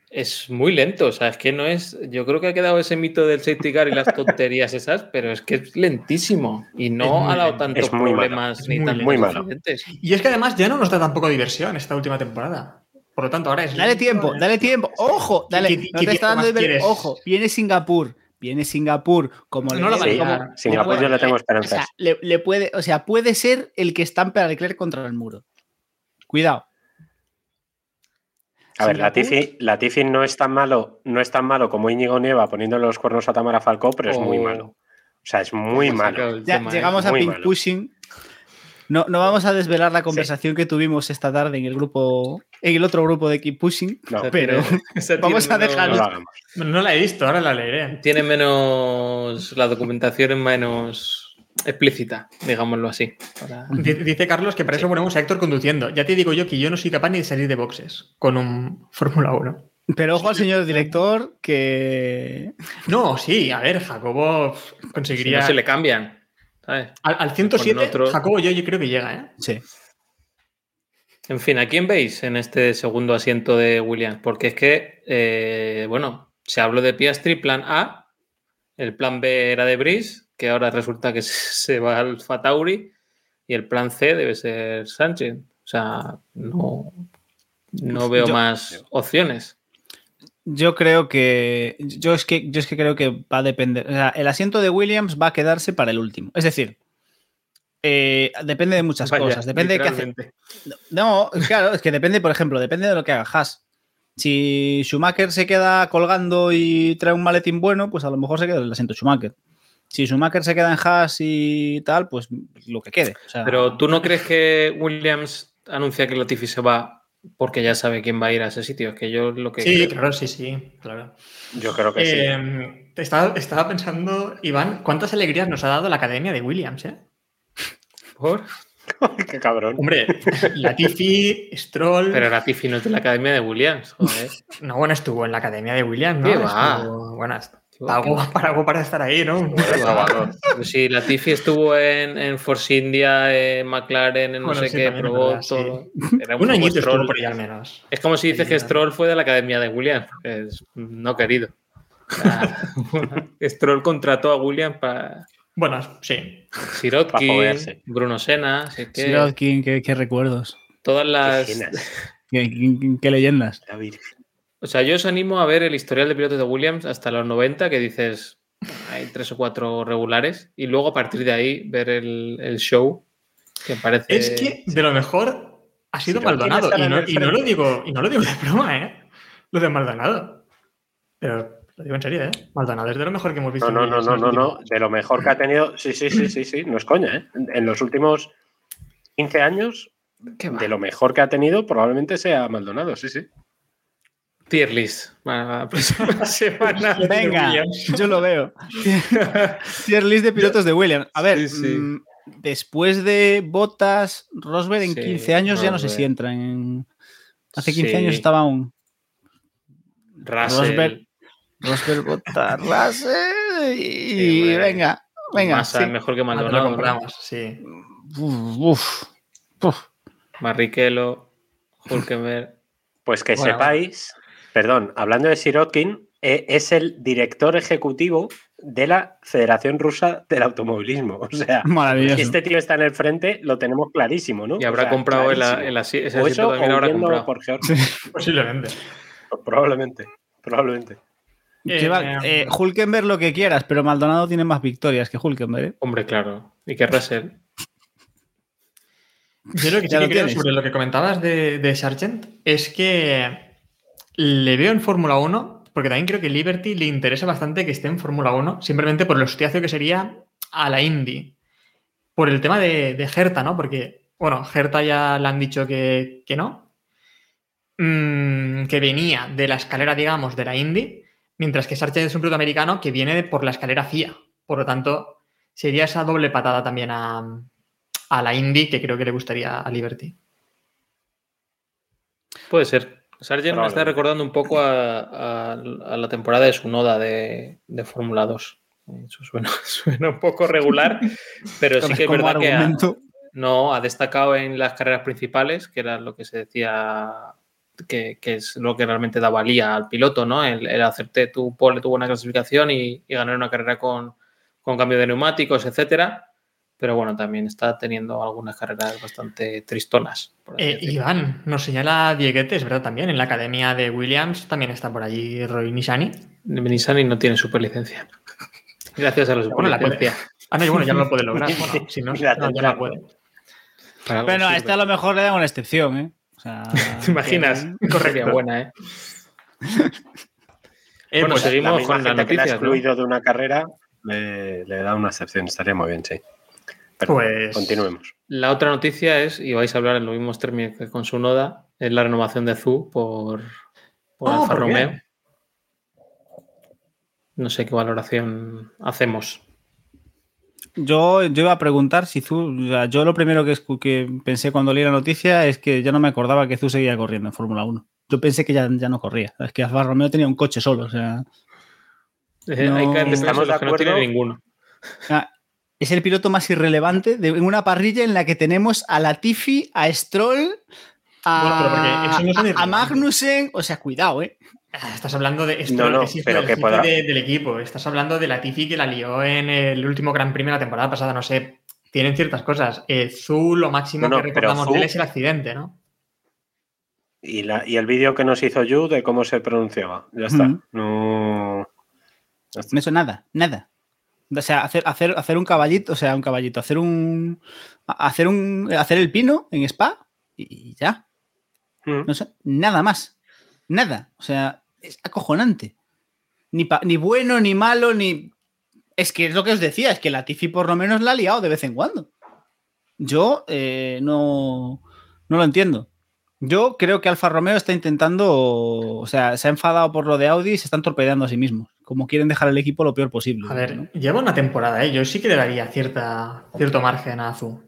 es muy lento. O sea, es que no es. Yo creo que ha quedado ese mito del safety car y las tonterías esas, pero es que es lentísimo y no ha dado tantos problemas ni muy tantos muy. Y es que además ya no nos da tampoco diversión esta última temporada. Por lo tanto, ahora es. Dale tiempo, dale tiempo. Ojo, dale. ¿Qué- No te está dando? Ojo, viene Singapur. Viene Singapur. Como No la va a dé- liar. como- Singapur puede- yo le tengo o esperanzas. sea, le, le puede, o sea, puede ser el que estampe a Leclerc contra el muro. Cuidado. A ver. Latifi, Latifi no es tan malo, no es tan malo como Íñigo Nieva poniendo los cuernos a Tamara Falcó, pero es muy malo. O sea, es muy malo. Ya tema, ¿eh? llegamos a pink malo. pushing. No, no vamos a desvelar la conversación que tuvimos esta tarde en el grupo, en el otro grupo de Keep Pushing, No, pero vamos a no dejarlo. lo hagamos. No la he visto, ahora la leeré. Tiene menos. La documentación es menos explícita, digámoslo así. para- Dice Carlos que para eso ponemos a Héctor conduciendo. Ya te digo yo que yo no soy capaz ni de salir de boxes con un Fórmula 1. Pero ojo al señor director que No, sí, a ver, Jacobo Si conseguiría. no se le cambian. ¿sabes? Al, al 107, Ponen otro- Jacobo yo, yo creo que llega, ¿eh? sí. En fin, ¿a quién veis en este segundo asiento de Williams? Porque es que, eh, bueno, se habló de Piastri, plan A, el plan B era de Brice, que ahora resulta que se va al Fatauri, y el plan C debe ser Sánchez. O sea, no, no veo Yo- más opciones. Yo creo que. Yo es que yo es que creo que va a depender. O sea, el asiento de Williams va a quedarse para el último. Es decir, eh, depende de muchas Vaya, cosas. Depende de qué hace. No, claro, es que depende, por ejemplo, depende de lo que haga Haas. Si Schumacher se queda colgando y trae un maletín bueno, pues a lo mejor se queda en el asiento Schumacher. Si Schumacher se queda en Haas y tal, pues lo que quede. O sea, Pero ¿tú no crees que Williams anuncia que Latifi se va porque ya sabe quién va a ir a ese sitio? Es que yo lo que Sí, creo- claro, sí, sí, claro. Yo creo que sí. Eh, estaba, estaba pensando, Iván, cuántas alegrías nos ha dado la academia de Williams, ¿eh? ¿Por? Qué cabrón. Hombre, Latifi, Stroll. Pero Latifi no es de la academia de Williams, joder. No, bueno, estuvo en la academia de Williams, ¿no? ¿Qué va? Estuvo- bueno, va. para, algo para estar ahí, ¿no? Si Latifi estuvo en, en Force India, en McLaren, en no Bueno, sé sí, qué, probó verdad, sí. todo. Era Un poco añito Stroll. por ahí al menos. Es como si dices que Sí, Stroll fue de la academia de Williams. Es no querido. Stroll contrató a Williams para Bueno, sí. Sirotkin. Bruno que Sirotkin, qué, qué recuerdos. todas las. Qué, qué- qué leyendas. la. O sea, yo os animo a ver el historial de pilotos de Williams hasta los 90, que dices, hay tres o cuatro regulares, y luego a partir de ahí ver el, el show, que parece... Es que de lo mejor ha sido ¿quién Maldonado. Y no, el y no lo digo, y no lo digo de broma, ¿eh? Lo de Maldonado. Pero lo digo en serio, ¿eh? Maldonado es de lo mejor que hemos visto. No, en no, no, no, no, no. De lo mejor que ha tenido. Sí, sí, sí, sí, sí. No es coña, ¿eh? En los últimos 15 años, de lo mejor que ha tenido, probablemente sea Maldonado, sí, sí. Tier list. la próxima semana. Venga, yo lo veo. Tier list de pilotos de Williams. A ver, Sí, sí. mm, después de Bottas, Rosberg en Sí, 15 años ya no sé si entran en. Hace 15 Sí. años estaba aún. Russell, Rosberg. Rosberg, Bottas, Russell y Sí, hombre. venga, venga. Massa sí. mejor que lo Maldonado. ¿no? compramos, sí. Uf, uf, uf. Barrichello, Hulkenberg. Pues que Bueno, sepáis, perdón, hablando de Sirotkin, eh, es el director ejecutivo de la Federación Rusa del Automovilismo. O sea, Maravilloso. si este tío está en el frente, lo tenemos clarísimo, ¿no? Y habrá O sea, comprado el, el ese O eso, también o habrá huyendo comprado. por George. Posiblemente. Probablemente, probablemente. Lleva- Eh, eh, Hulkenberg lo que quieras, pero Maldonado tiene más victorias que Hulkenberg. ¿eh? Hombre, claro. Y que Russell. Yo lo que sí Ya que lo creo tienes. sobre lo que comentabas de, de Sargent es que le veo en Fórmula 1, porque también creo que Liberty le interesa bastante que esté en Fórmula 1, simplemente por el hostiazo que sería a la Indy. Por el tema de, de Herta, ¿no? Porque, bueno, Herta ya le han dicho que, que no. Mm, que venía de la escalera, digamos, de la Indy, mientras que Sargent es un piloto americano que viene por la escalera FIA. Por lo tanto, sería esa doble patada también a, a la Indy que creo que le gustaría a Liberty. Puede ser. Sargent me está recordando un poco a, a- a la temporada de su noda de, de Fórmula 2. Eso suena, suena un poco regular, pero sí que es verdad que ha, no, ha destacado en las carreras principales, que era lo que se decía que, que es lo que realmente da valía al piloto, ¿no? El, el hacerte tu pole, tu buena clasificación y, y ganar una carrera con, con cambio de neumáticos, etcétera. Pero bueno, también está teniendo algunas carreras bastante tristonas. Eh. Iván, nos señala Dieguete, es verdad también, en la academia de Williams también está por allí Roy Nishani. Nissan no tiene superlicencia. Gracias a la Bueno, la puede. superlicencia. Ah, no, y bueno, ya no lo puede lograr. Bueno, si no, no, ya la puede. Bueno, a este a lo mejor le dan una excepción, ¿eh? O sea, ¿Te imaginas? que- Sería buena, ¿eh? Eh, Bueno, pues, seguimos la misma con las gente que ¿no? excluido de una carrera le, le da una excepción. Estaría muy bien, sí. Pero Pues- continuemos. La otra noticia es, y vais a hablar en los mismos términos que con su noda, es la renovación de Zu por, por Oh, Alfa. Romeo. No sé qué valoración hacemos. Yo, yo iba a preguntar si Zu. o sea, yo lo primero que, que pensé cuando leí la noticia es que yo no me acordaba que Zu seguía corriendo en Fórmula 1. Yo pensé que ya, ya no corría. Es que Alfa Romeo tenía un coche solo. O sea, Eh, No. Hay que entender Estamos de que no tiene acuerdo. ninguno. ah, es el piloto más irrelevante de en una parrilla en la que tenemos a Latifi, a Stroll, a, Bueno, no a- a. Magnussen. O sea, cuidado, ¿eh? Ah, Estás hablando de esto, No, no, es hijo pero del que de- del equipo. Estás hablando de la Tifi que la lió en el último Gran Premio de la temporada pasada. No sé, tienen ciertas cosas. Eh, Zu, lo máximo No, no, que recordamos de él es el accidente, ¿no? Y, la, y el vídeo que nos hizo Yu de cómo se pronunciaba. Ya está. No. ya está. Nada, nada. O sea, hacer, hacer, hacer un caballito, o sea, un caballito, hacer un. Hacer un. hacer el pino en spa y ya. Mm. No sé, nada más. Nada. O sea, es acojonante. Ni, pa- ni bueno, ni malo, ni. Es que es lo que os decía, es que la Tifi por lo menos la ha liado de vez en cuando. Yo eh, no, no lo entiendo. Yo creo que Alfa Romeo está intentando, o sea, se ha enfadado por lo de Audi y se están torpedeando a sí mismos. Como quieren dejar el equipo lo peor posible. A ver, ¿no? lleva una temporada, ¿eh? Yo sí que le daría cierta, cierto margen a Zu.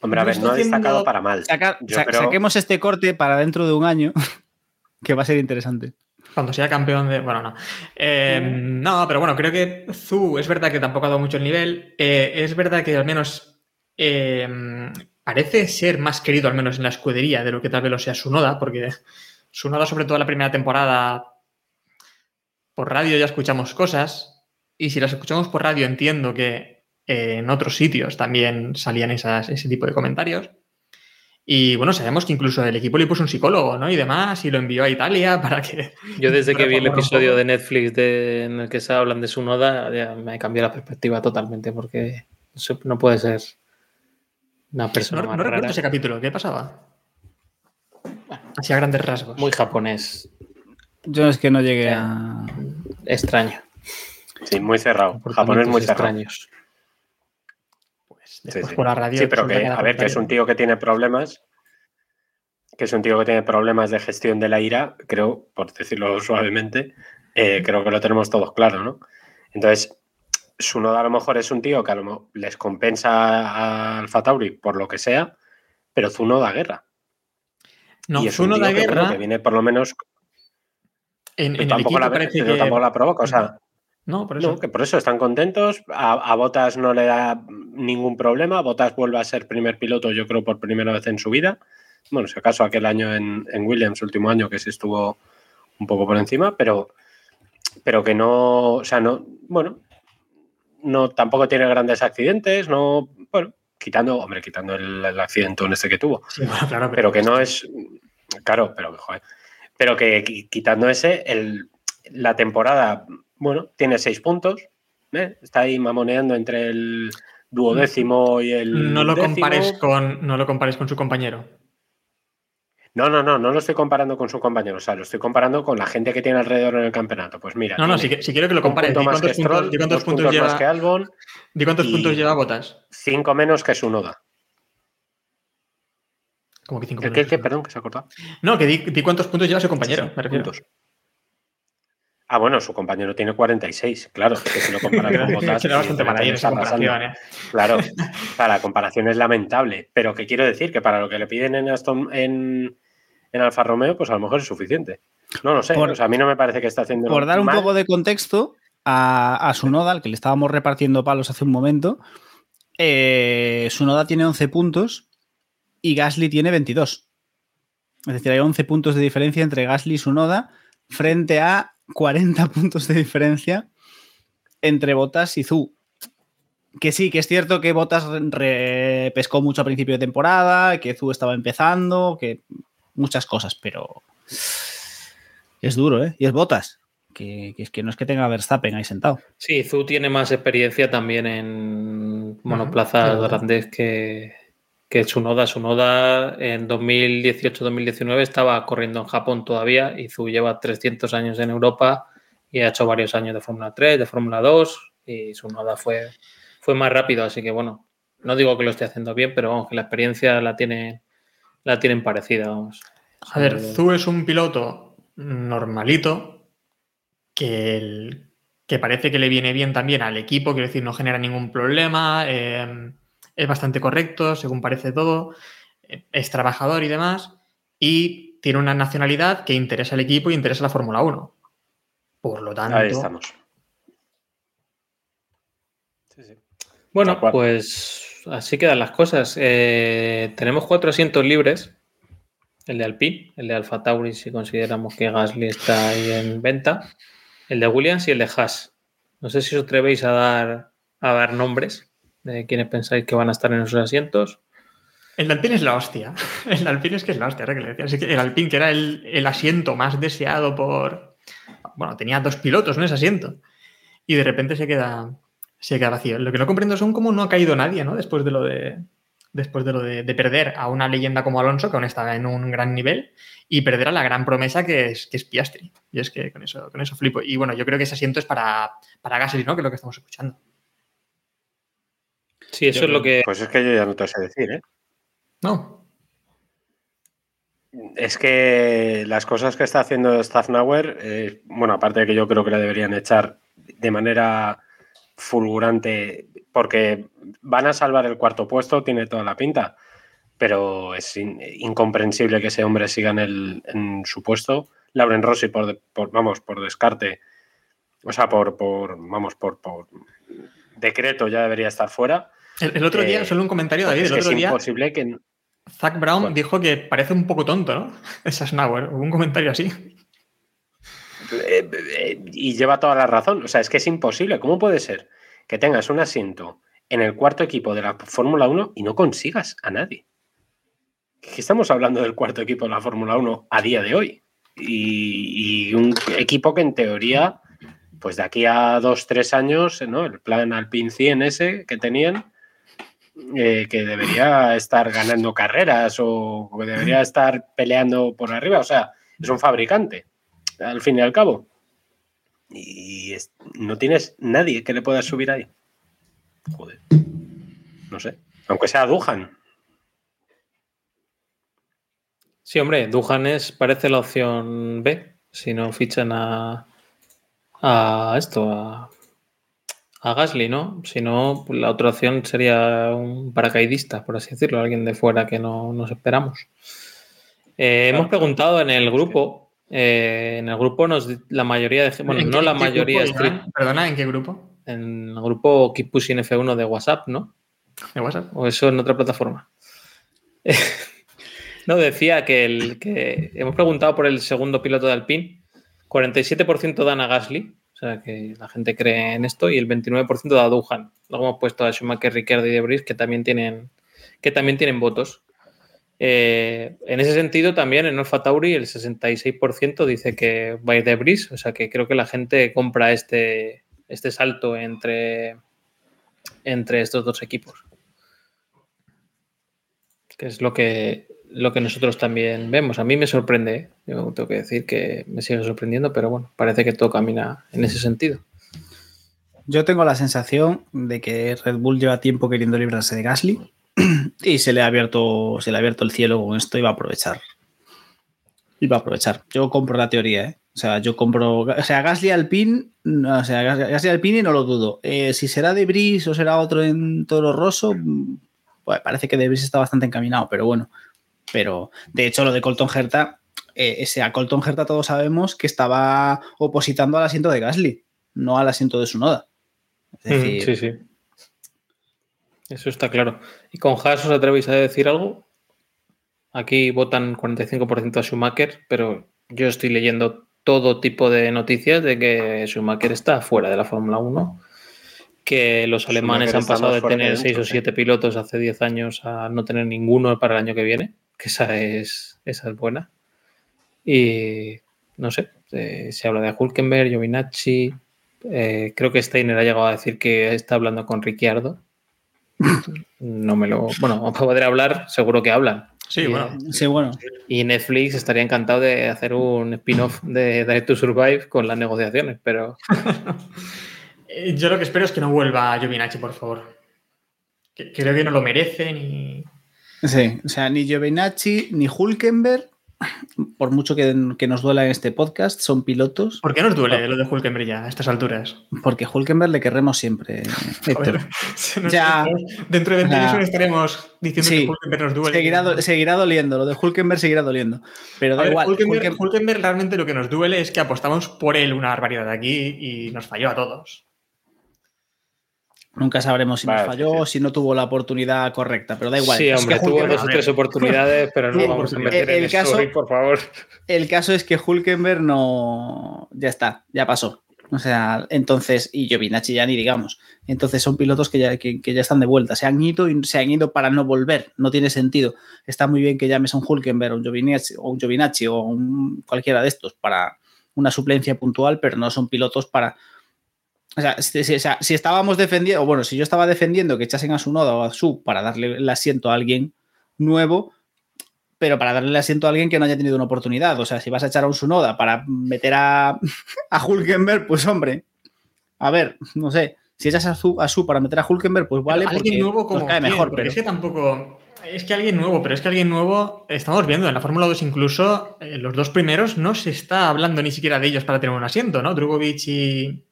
Hombre, a ver, no ha destacado para mal. Saca- Yo sa- creo- Saquemos este corte para dentro de un año, que va a ser interesante. Cuando sea campeón de. Bueno, no. Eh, no, pero bueno, creo que Zu es verdad que tampoco ha dado mucho el nivel. Eh, es verdad que al menos eh, parece ser más querido, al menos en la escudería, de lo que tal vez lo sea Sunoda, porque Sunoda, sobre todo la primera temporada, por radio ya escuchamos cosas. Y si las escuchamos por radio, entiendo que eh, en otros sitios también salían esas, ese tipo de comentarios. Y bueno, sabemos que incluso el equipo le puso un psicólogo, ¿no? Y demás, y lo envió a Italia para que Yo desde que vi el episodio de Netflix de- en el que se hablan de su noda, ya me cambió la perspectiva totalmente porque eso no puede ser una persona No, más no recuerdo ese capítulo, ¿qué pasaba? Así a grandes rasgos. Muy japonés, Yo es que no llegué a. extraño. Sí, muy cerrado. Japón es comportamientos muy cerrado. extraños. Pues Sí, después sí. por la radio. Sí, pero que, a ver, que es un tío que tiene problemas, que es un tío que tiene problemas de gestión de la ira, creo, por decirlo suavemente, eh, creo que lo tenemos todos claro, ¿no? Entonces, Sunoda a lo mejor es un tío que a lo mejor les compensa a Alfa Tauri por lo que sea, pero Zuno da guerra. No, y es Zuno un tío da que, guerra. que viene por lo menos, En, tampoco, la, que. tampoco la provoca, o sea, No, por eso. no, que por eso están contentos. A, a Botas no le da ningún problema. Botas vuelve a ser primer piloto, yo creo, por primera vez en su vida. Bueno, si acaso aquel año en, en Williams, último año, que sí estuvo un poco por encima, pero, pero que no, o sea, no, bueno, no, tampoco tiene grandes accidentes, no, bueno, quitando, hombre, quitando el, el accidente en este que tuvo, Sí, bueno, claro, pero que no es, claro, pero que, joder, pero que qui- quitando ese, el, la temporada, bueno, tiene seis puntos, ¿eh? está ahí mamoneando entre el duodécimo y el. No lo, décimo. compares con, no lo compares con su compañero. No, no, no, no lo estoy comparando con su compañero. O sea, lo estoy comparando con la gente que tiene alrededor en el campeonato. Pues mira. No, no, si, quiero que lo compares. punto Di más cuántos puntos, Stroll, di cuántos dos puntos puntos más lleva, que Albon, di cuántos puntos lleva Botas. cinco menos que su Noda. Como que cinco ¿Qué, puntos. qué, perdón, que se ha cortado? No, que di, di cuántos puntos lleva su compañero. me refiero. Puntos. Ah, bueno, su compañero tiene 46, claro, que si lo comparas con bastante esa comparación, ¿eh? Claro, o sea, la comparación es lamentable, pero que quiero decir que para lo que le piden en Aston en, en Alfa Romeo, pues a lo mejor es suficiente. No lo sé, Por- o sea, a mí no me parece que está haciendo Por dar un poco de contexto a, a Sunoda, al que le estábamos repartiendo palos hace un momento, eh, Sunoda tiene 11 puntos y Gasly tiene 22. Es decir, hay 11 puntos de diferencia entre Gasly y Sunoda frente a 40 puntos de diferencia entre Bottas y Zu. Que sí, que es cierto que Bottas re- pescó mucho a principio de temporada, que Zu estaba empezando, que muchas cosas, pero es duro, ¿eh? Y es Bottas, que, que es que no es que tenga Verstappen ahí sentado. Sí, Zu tiene más experiencia también en monoplazas grandes que, que Tsunoda. Tsunoda en 2018-2019 estaba corriendo en Japón todavía y Zu lleva 300 años en Europa y ha hecho varios años de Fórmula 3, de Fórmula 2 y Tsunoda fue, fue más rápido. Así que bueno, no digo que lo esté haciendo bien, pero vamos, que la experiencia la, tiene, la tienen parecida. Vamos. A ver, Zu es un piloto normalito que, el- que parece que le viene bien también al equipo, quiero decir, no genera ningún problema, eh, es bastante correcto, según parece todo, eh, es trabajador y demás, y tiene una nacionalidad que interesa al equipo y interesa a la Fórmula 1. Por lo tanto, Ahí estamos. Sí, sí. Bueno, pues así quedan las cosas. Eh, tenemos cuatro asientos libres. El de Alpine, el de Alfa Tauri, si consideramos que Gasly está ahí en venta. El de Williams y el de Haas. No sé si os atrevéis a dar, a dar nombres de quienes pensáis que van a estar en esos asientos. el Alpine es la hostia. El Alpine es que es la hostia, ahora que le el Alpine, que era el, el asiento más deseado por. Bueno, tenía dos pilotos en ese asiento. Y de repente se queda, se queda vacío. Lo que no comprendo son cómo no ha caído nadie, ¿no? Después de lo de. Después de lo de, de perder a una leyenda como Alonso, que aún está en un gran nivel, y perder a la gran promesa que es, que es Piastri. Y es que con eso, con eso flipo. Y bueno, yo creo que ese asiento es para, para Gasly, ¿no? Que es lo que estamos escuchando. Sí, eso es lo que. Pues es que yo ya no te sé decir, ¿eh? No. Es que las cosas que está haciendo Staffnauer, eh, bueno, aparte de que yo creo que le deberían echar de manera fulgurante, porque van a salvar el cuarto puesto, tiene toda la pinta, pero es in- incomprensible que ese hombre siga en, el- en su puesto. Lauren Rossi, por, por- vamos, por descarte, o sea, por, por vamos, por, por decreto ya debería estar fuera. El, el otro día, Eh, solo un comentario, porque David, es el otro es día. imposible que... Zach Brown Bueno. dijo que parece un poco tonto, ¿no? Esa Snauer. Hubo un comentario así. Eh, eh, y lleva toda la razón. O sea, es que es imposible. ¿Cómo puede ser que tengas un asiento en el cuarto equipo de la Fórmula 1 y no consigas a nadie? Que estamos hablando del cuarto equipo de la Fórmula 1 a día de hoy. Y, y un equipo que en teoría, pues de aquí a dos, tres años, ¿no? El plan Alpine 100 ese que tenían, eh, que debería estar ganando carreras o que debería estar peleando por arriba. O sea, es un fabricante al fin y al cabo. Y es- no tienes nadie que le pueda subir ahí. Joder. No sé. Aunque sea Duhan. Sí, hombre, Duhan es, parece la opción B. Si no fichan a, a esto, a, a Gasly, ¿no? Si no, pues la otra opción sería un paracaidista, por así decirlo, alguien de fuera que no nos esperamos. Eh, hemos preguntado en el grupo, eh, en el grupo nos la mayoría de bueno, ¿En no qué- la qué mayoría, grupo, estricta- Iván? Perdona, ¿en qué grupo? en el grupo Keep Pushing F1 de WhatsApp, ¿no? ¿De WhatsApp? ¿O eso en otra plataforma? no, decía que, el, que hemos preguntado por el segundo piloto de Alpine. 47% dan a Gasly, o sea que la gente cree en esto, y el 29% da a Duhan. Luego hemos puesto a Schumacher, Ricciardo y De Vries, que también tienen, que también tienen votos. Eh, en ese sentido, también en Alfa Tauri el 66% dice que va a ir De Vries, o sea que creo que la gente compra este, este salto entre, entre estos dos equipos. Que es lo que, lo que nosotros también vemos. A mí me sorprende, ¿eh? yo tengo que decir que me sigue sorprendiendo, pero bueno, parece que todo camina en ese sentido. Yo tengo la sensación de que Red Bull lleva tiempo queriendo librarse de Gasly y se le ha abierto, se le ha abierto el cielo con esto y va a aprovechar. Y va a aprovechar. Yo compro la teoría, ¿eh? O sea, yo compro. O sea, Gasly Alpine. O sea, Gasly Alpine no lo dudo. Eh, si será de Brice o será otro en Toro Rosso, pues parece que de Brice está bastante encaminado, pero bueno. Pero de hecho, lo de Colton Herta, eh, ese a Colton Herta todos sabemos que estaba opositando al asiento de Gasly, no al asiento de Sunoda. Es decir, Sí, sí. Eso está claro. ¿Y con Haas os atrevéis a decir algo? Aquí votan 45% a Schumacher, pero yo estoy leyendo todo tipo de noticias de que Schumacher está fuera de la Fórmula 1, que los alemanes han pasado de tener dentro, 6 o sí. 7 pilotos hace 10 años a no tener ninguno para el año que viene, que esa es, esa es buena. Y no sé, eh, se habla de Hulkenberg, Giovinacci, eh, creo que Steiner ha llegado a decir que está hablando con Ricciardo. No me lo. Bueno, para poder hablar, seguro que hablan. Sí, Y, bueno. sí, bueno. Y Netflix estaría encantado de hacer un spin-off de Drive to Survive con las negociaciones, pero Eh, Yo lo que espero es que no vuelva Giovinacci, por favor. Que- creo que no lo merece ni. Sí, o sea, ni Giovinacci ni Hulkenberg, por mucho que, que nos duela en este podcast, son pilotos, ¿Por qué nos duele lo de Hulkenberg ya a estas alturas? porque Hulkenberg le querremos siempre, Héctor. Joder, Ya. Dentro de 20 O sea, años estaremos diciendo sí, que Hulkenberg nos duele. Seguirá, do- seguirá doliendo, lo de Hulkenberg seguirá doliendo. Pero A da ver, igual. Hulkenberg, Hulken- Hulkenberg realmente lo que nos duele es que apostamos por él una barbaridad aquí y nos falló a todos. Nunca sabremos si Vale, nos falló sí, o si no tuvo la oportunidad correcta, pero da igual. sí, hombre, tuvo dos o tres oportunidades, pero no El- vamos a el- meter el eso caso- por favor. El caso es que Hulkenberg no. Ya está, ya pasó. O sea, entonces, y Giovinacci ya ni digamos. Entonces son pilotos que ya, que, que ya están de vuelta. Se han ido y se han ido para no volver. No tiene sentido. Está muy bien que llames a un Hulkenberg o un Giovinacci o, un Giovinacci o un- cualquiera de estos para una suplencia puntual, pero no son pilotos para. O sea, si, estábamos defendiendo, o bueno, si yo estaba defendiendo que echasen a su noda o a su para darle el asiento a alguien nuevo, pero para darle el asiento a alguien que no haya tenido una oportunidad. O sea, si vas a echar a un Sunoda para meter a, a Hulkenberg, pues hombre, a ver, no sé. Si echas a su, a su para meter a Hulkenberg, pues vale, Pero porque alguien nuevo como nos cae quién, mejor. porque Pero es que tampoco es que alguien nuevo, pero es que alguien nuevo estamos viendo en la Fórmula 2 incluso eh, los dos primeros no se está hablando ni siquiera de ellos para tener un asiento, ¿no? Drugovic y,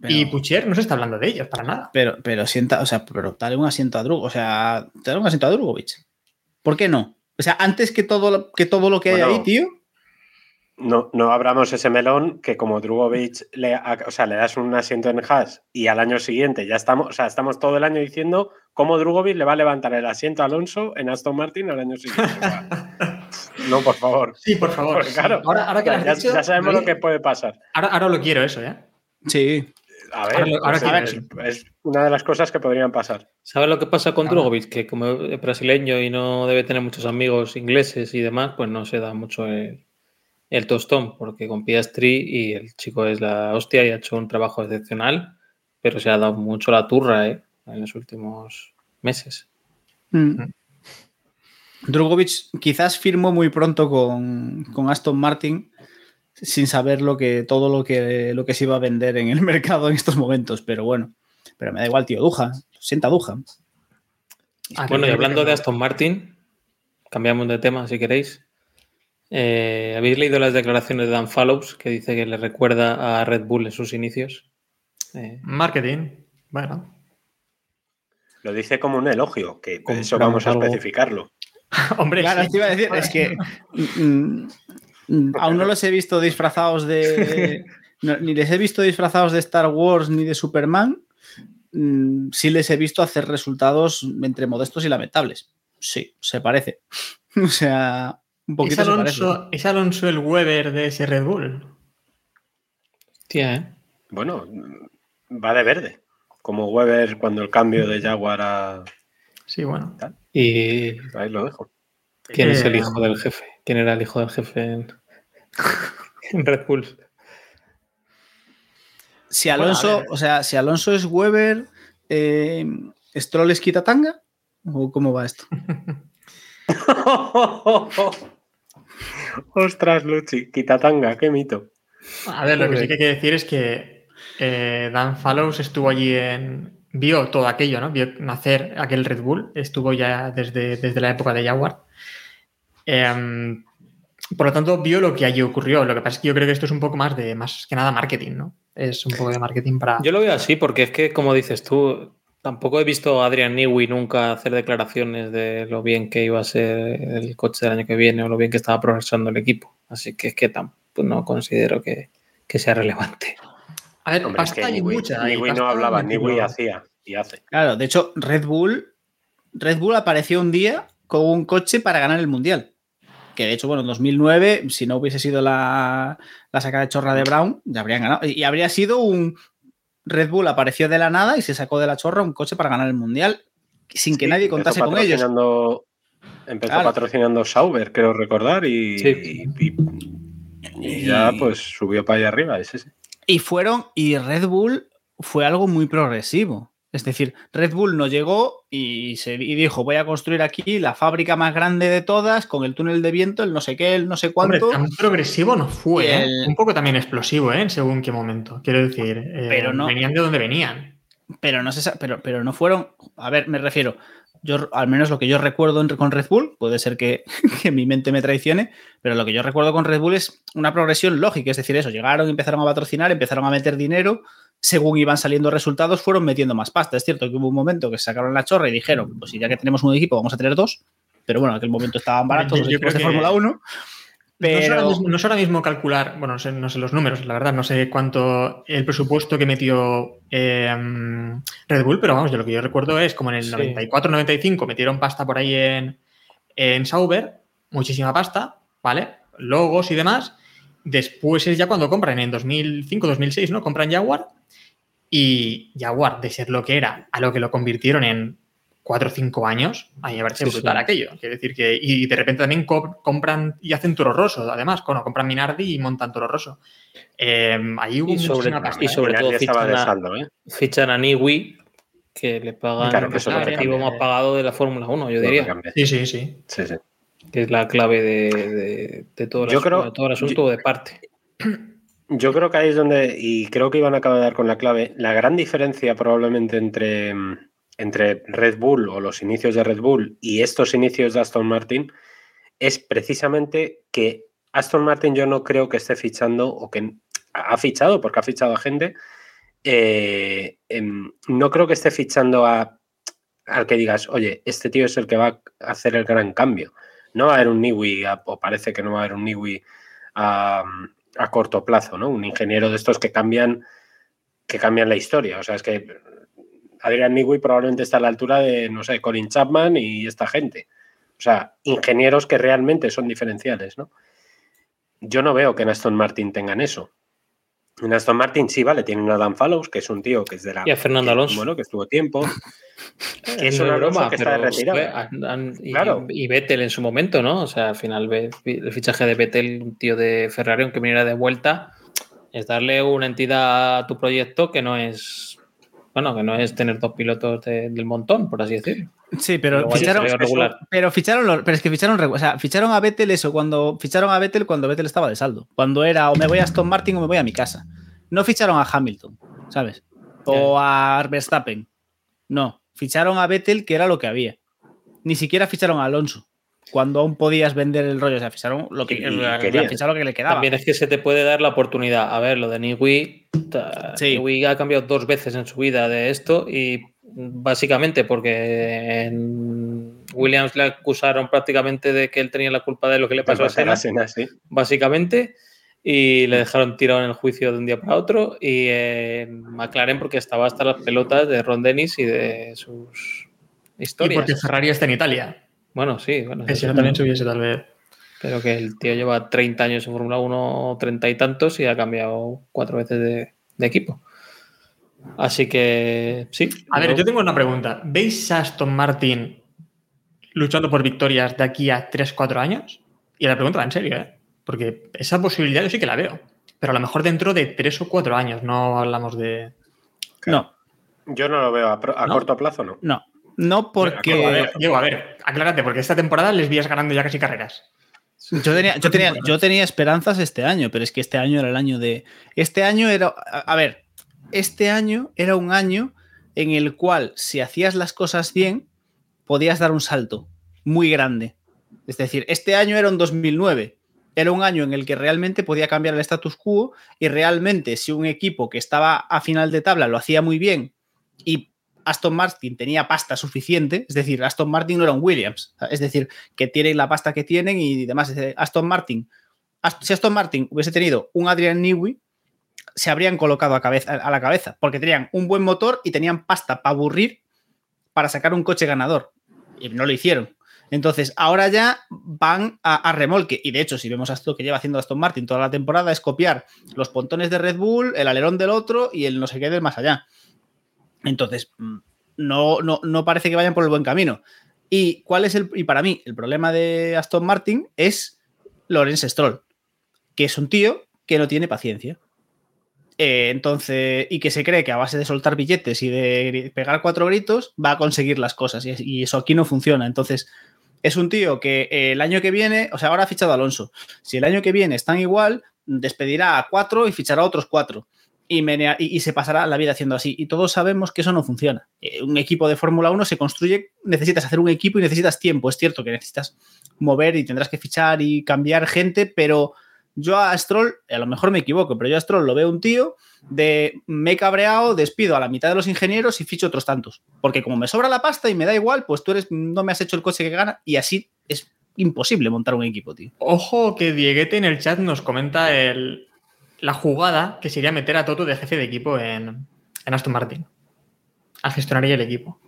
pero, y Pucher no se está hablando de ellos para nada. pero, pero sienta, o sea, pero dale un asiento a Drugo, o sea, dale un asiento a Drugovic. ¿Por qué no? O sea, antes que todo, lo- que todo lo que hay ahí, tío. No, no abramos ese melón que como Drugovic le, o sea, le das un asiento en Haas y al año siguiente ya estamos, o sea, estamos todo el año diciendo cómo Drugovic le va a levantar el asiento a Alonso en Aston Martin al año siguiente. No, por favor. Sí, por favor. Porque, claro, ahora, ahora que ya, dicho, ya sabemos David, lo que puede pasar. ahora, ahora lo quiero eso, ¿eh? Sí. A ver, Ahora es, es una de las cosas que podrían pasar. ¿Sabes lo que pasa con Ah. Drogovic? Que como es brasileño y no debe tener muchos amigos ingleses y demás, pues no se da mucho el, el tostón, porque con Piastri y el chico es la hostia y ha hecho un trabajo excepcional, pero se ha dado mucho la turra ¿eh? en los últimos meses. Mm. Drugovic quizás firmó muy pronto con, con Aston Martin sin saber lo que, todo lo que, lo que se iba a vender en el mercado en estos momentos, pero bueno, pero me da igual, tío, Duja, sienta Duja. Bueno, y hablando de. Aston Martin, cambiamos de tema si queréis. Eh, ¿Habéis leído las declaraciones de Dan Fallows que dice que le recuerda a Red Bull en sus inicios? Eh, Marketing, bueno. Lo dice como un elogio, que Compramos eso vamos a algo. especificarlo. Hombre, Claro, sí. te iba a decir, es que mm, aún no los he visto disfrazados de. no, ni les he visto disfrazados de Star Wars ni de Superman. Mm, sí les he visto hacer resultados entre modestos y lamentables. Sí, se parece. O sea, un ¿Es poquito se parece. Alonso, ¿Es Alonso el Weber de ese Red Bull? tía, ¿eh? Bueno, va de verde, como Weber cuando el cambio de Jaguar a... Sí, bueno. ¿Y Ahí lo dejo. quién es el Eh, hijo del jefe? ¿Quién era el hijo del jefe en, en Red Bull? Si Alonso, o sea, si Alonso es Weber, eh, ¿Stroll es quitatanga? ¿O cómo va esto? Ostras, Luchi, quitatanga, qué mito. A ver, lo que sí que hay que decir es que eh, Dan Fallows estuvo allí en. Vio todo aquello, ¿no? Vio nacer aquel Red Bull. Estuvo ya desde, desde la época de Jaguar. Em, por lo tanto, vio lo que allí ocurrió. Lo que pasa es que yo creo que esto es un poco más de, más que nada marketing, ¿no? Es un poco de marketing para. Yo lo veo así, porque es que, como dices tú, tampoco he visto a Adrian Newey nunca hacer declaraciones de lo bien que iba a ser el coche del año que viene o lo bien que estaba progresando el equipo. Así que es que tampoco no considero que, que sea relevante. A ver, Hombre, es pasta que hay Newey, mucha. Newey no hablaba, Newey hacía y hace. Claro, de hecho, Red Bull, Red Bull apareció un día con un coche para ganar el Mundial. Que de hecho, bueno, en 2009, si no hubiese sido la, la sacada de chorra de Brown, ya habrían ganado. Y habría sido un Red Bull apareció de la nada y se sacó de la chorra un coche para ganar el Mundial sin que Sí, nadie contase con ellos. Empezó Claro. patrocinando Sauber, creo recordar, y, Sí. y- y- y ya pues subió para allá arriba. Ese. Y fueron, y Red Bull fue algo muy progresivo. Es decir, Red Bull no llegó y, se, y dijo, voy a construir aquí la fábrica más grande de todas, con el túnel de viento, el no sé qué, el no sé Hombre, cuánto. tan progresivo no fue, ¿eh? Un poco también explosivo, ¿eh? En según qué momento. Quiero decir, eh, Pero no- venían de donde venían. pero no sa- pero, pero no fueron. A ver, me refiero. Yo, al menos lo que yo recuerdo con Red Bull, puede ser que, que mi mente me traicione, pero lo que yo recuerdo con Red Bull es una progresión lógica. Es decir, eso, llegaron, empezaron a patrocinar, empezaron a meter dinero. Según iban saliendo resultados, fueron metiendo más pasta. Es cierto que hubo un momento que se sacaron la chorra y dijeron, pues si ya que tenemos un equipo, vamos a tener dos. Pero bueno, en aquel momento estaban baratos Yo- los equipos de Fórmula 1. No, es ahora mismo, no es ahora mismo calcular, bueno, no sé, no sé los números, la verdad, no sé cuánto el presupuesto que metió eh, Red Bull, pero vamos, yo lo que yo recuerdo es como en el Sí. 94-95 metieron pasta por ahí en, en Sauber, muchísima pasta, ¿vale? Logos y demás. Después es ya cuando compran, en 2005-2006, ¿no? Compran Jaguar y Jaguar, de ser lo que era, a lo que lo convirtieron en 4 o 5 años, a mí me parece Sí, brutal sí. aquello. Quiere decir que, y de repente también co- compran y hacen Toro Rosso, además, bueno, compran Minardi y montan Toro Rosso. Eh, ahí hubo Y sobre- pasta. y sobre todo fichan a- saldo, ¿eh? Fichan a Niwi, que le pagan Claro, que el cambia. más pagado de la Fórmula 1, yo diría. Sí, sí, sí. Sí, sí. Que es la clave de, de- de todo, el Yo asunto, creo- de todo el asunto de parte. Yo creo que ahí es donde, y creo que Iván acaba de dar con la clave, la gran diferencia probablemente entre, mm, entre Red Bull o los inicios de Red Bull y estos inicios de Aston Martin es precisamente que Aston Martin yo no creo que esté fichando o que ha fichado, porque ha fichado a gente, eh, em, no creo que esté fichando a, al que digas, oye, este tío es el que va a hacer el gran cambio. No va a haber un Niwi, o parece que no va a haber un Niwi a, a corto plazo, ¿no? Un ingeniero de estos que cambian, que cambian la historia. O sea, es que Adrian Newey probablemente está a la altura de, no sé, Colin Chapman y esta gente. O sea, ingenieros que realmente son diferenciales, ¿no? Yo no veo que en Aston Martin tengan eso. En Aston Martin sí, vale, tienen a Dan Fallows, que es un tío que es de la... Y a Fernando Alonso. Bueno, que estuvo tiempo. Que es no una broma, que está retirado. han- y, Claro. y Vettel en su momento, ¿no? O sea, al final el fichaje de Vettel, un tío de Ferrari, aunque viniera de vuelta, es darle una entidad a tu proyecto que no es, bueno, que no es tener dos pilotos de- del montón, por así decirlo. Sí, pero ficharon, regular. pero ficharon, los- pero es que ficharon, o sea, ficharon a Vettel eso cuando ficharon a Vettel cuando Vettel estaba de saldo, cuando era o me voy a Aston Martin o me voy a mi casa. No ficharon a Hamilton, ¿sabes? O a Verstappen. No, ficharon a Vettel que era lo que había. Ni siquiera ficharon a Alonso cuando aún podías vender el rollo, o sea, ficharon lo que Y- y ficharon lo que le quedaba. También es que se te puede dar la oportunidad. A ver, lo de Niwi, Sí. Niwi ha cambiado dos veces en su vida de esto y básicamente porque en Williams le acusaron prácticamente de que él tenía la culpa de lo que le pasó a Senna, sí. básicamente, y le dejaron tirado en el juicio de un día para otro. Y en McLaren porque estaba hasta las pelotas de Ron Dennis y de sus Y historias. porque Ferrari está en Italia. Bueno, sí, bueno, Que si eso no también se hubiese tal vez. pero que el tío lleva 30 años en Fórmula 1, 30 y tantos, y ha cambiado cuatro veces de, de equipo. Así que sí. A ver, yo- tengo una pregunta. ¿Veis a Aston Martin luchando por victorias de aquí a 3-4 años? Y la pregunta va en serio, ¿eh? Porque esa posibilidad yo sí que la veo. Pero a lo mejor dentro de 3 o 4 años, no hablamos de. No, Yo no lo veo a, pro- a ¿No? corto plazo, no. No, no porque... Diego, a ver, Diego, a ver, aclárate, porque esta temporada les vías ganando ya casi carreras. Yo tenía, yo, tenía, yo tenía esperanzas este año, pero es que este año era el año de. Este año era. A, a ver, este año era un año en el cual, si hacías las cosas bien, podías dar un salto muy grande. Es decir, este año era un 2009. Era un año en el que realmente podía cambiar el status quo y realmente si un equipo que estaba a final de tabla lo hacía muy bien y Aston Martin tenía pasta suficiente, es decir, Aston Martin no era un Williams, es decir, que tienen la pasta que tienen y demás. Aston Martin, si Aston Martin hubiese tenido un Adrian Newey, se habrían colocado a, cabeza, a la cabeza, porque tenían un buen motor y tenían pasta para aburrir para sacar un coche ganador. Y no lo hicieron. Entonces, ahora ya van a, a remolque. Y de hecho, si vemos esto que lleva haciendo Aston Martin toda la temporada, es copiar los pontones de Red Bull, el alerón del otro y el no sé qué del más allá. Entonces, mm, no, no, no parece que vayan por el buen camino. ¿Y cuál es el. Y para mí, el problema de Aston Martin es Lorenz Stroll, que es un tío que no tiene paciencia. Eh, entonces, y que se cree que a base de soltar billetes y de pegar cuatro gritos va a conseguir las cosas. Y, eso aquí no funciona. Entonces, es un tío que el año que viene, o sea, ahora ha fichado a Alonso. Si el año que viene están igual, despedirá a cuatro y fichará a otros cuatro. Y, se pasará la vida haciendo así. Y todos sabemos que eso no funciona. Eh, un equipo de Fórmula 1 se construye, necesitas hacer un equipo y necesitas tiempo. Es cierto que necesitas mover y tendrás que fichar y cambiar gente, pero yo a Stroll, a lo mejor me equivoco, pero yo a Stroll lo veo un tío de me he cabreado, despido a la mitad de los ingenieros y ficho otros tantos. Porque como me sobra la pasta y me da igual, pues tú eres, no me has hecho el coche que gana y así es imposible montar un equipo, tío. Ojo que Dieguete en el chat nos comenta el, la jugada que sería meter a Toto de jefe de equipo en, en Aston Martin. A gestionar el equipo.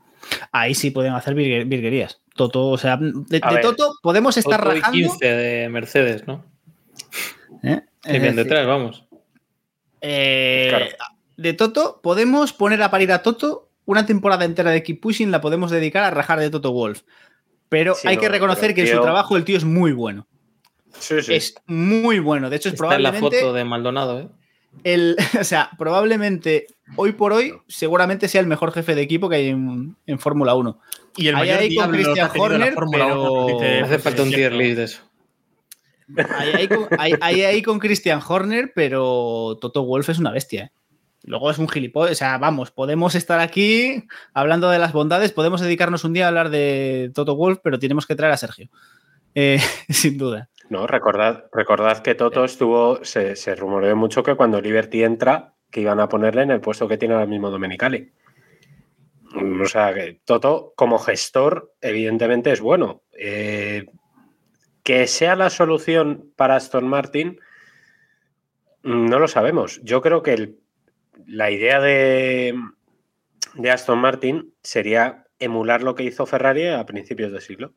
Ahí sí pueden hacer virgue- virguerías. Toto, o sea, de, de ver, Toto podemos estar y rajando. 15 de Mercedes, ¿no? ¿eh? Es bien decir, detrás, vamos. Eh, Claro. De Toto, podemos poner a parir a Toto una temporada entera de Keep Pushing, la podemos dedicar a rajar de Toto Wolf. Pero Sí, hay no, que reconocer que en su trabajo el tío es muy bueno. Sí, sí. Es muy bueno. De hecho, es Está en la probablemente foto de Maldonado, ¿eh? el. O sea, probablemente hoy por hoy, seguramente sea el mejor jefe de equipo que hay en, en Fórmula 1. Y el Ahí mayor hay con Christian Horner, Fórmula pero- 1, dice Hace falta un tier list de eso. Ahí hay con, ahí- ahí con Christian Horner, pero Toto Wolf es una bestia. ¿eh? Luego es un gilipollas. O sea, vamos, podemos estar aquí hablando de las bondades, podemos dedicarnos un día a hablar de Toto Wolf, pero tenemos que traer a Sergio. Eh, sin duda. No, recordad, recordad que Toto estuvo, se, se rumoreó mucho que cuando Liberty entra, que iban a ponerle en el puesto que tiene ahora mismo Domenicali. O sea, que Toto como gestor, evidentemente es bueno. Eh, que sea la solución para Aston Martin, mm, no lo sabemos. Yo creo que el- la idea de, de Aston Martin sería emular lo que hizo Ferrari a principios de siglo.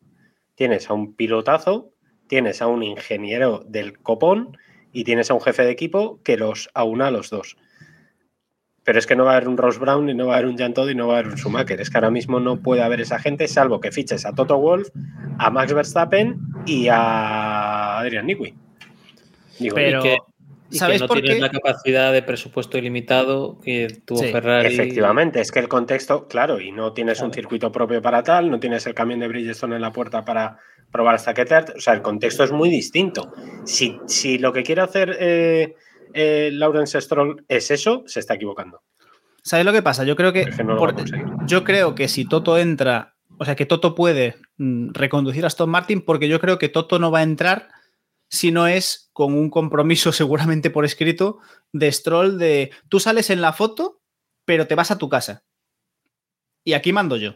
Tienes a un pilotazo, tienes a un ingeniero del copón y tienes a un jefe de equipo que los aúna a los dos. Pero es que no va a haber un Ross Brown, y no va a haber un Jan Todd y no va a haber un Schumacher. Es que ahora mismo no puede haber esa gente, salvo que fiches a Toto Wolf, a Max Verstappen y a Adrian Newey. Digo, Pero, y que, y que ¿sabéis no por tienes qué? la capacidad de presupuesto ilimitado que tuvo Sí, Ferrari. Efectivamente, es que el contexto, claro, y no tienes un circuito propio para tal, no tienes el camión de Bridgestone en la puerta para probar hasta qué tal, o sea, el contexto es muy distinto. Si, si lo que quiere hacer eh, eh, Lawrence Stroll es eso, se está equivocando. ¿Sabes lo que pasa? Yo creo que, Es que no por- yo creo que si Toto entra, o sea, que Toto puede mm, reconducir a Aston Martin, porque yo creo que Toto no va a entrar si no es con un compromiso seguramente por escrito de Stroll de tú sales en la foto, pero te vas a tu casa. Y aquí mando yo.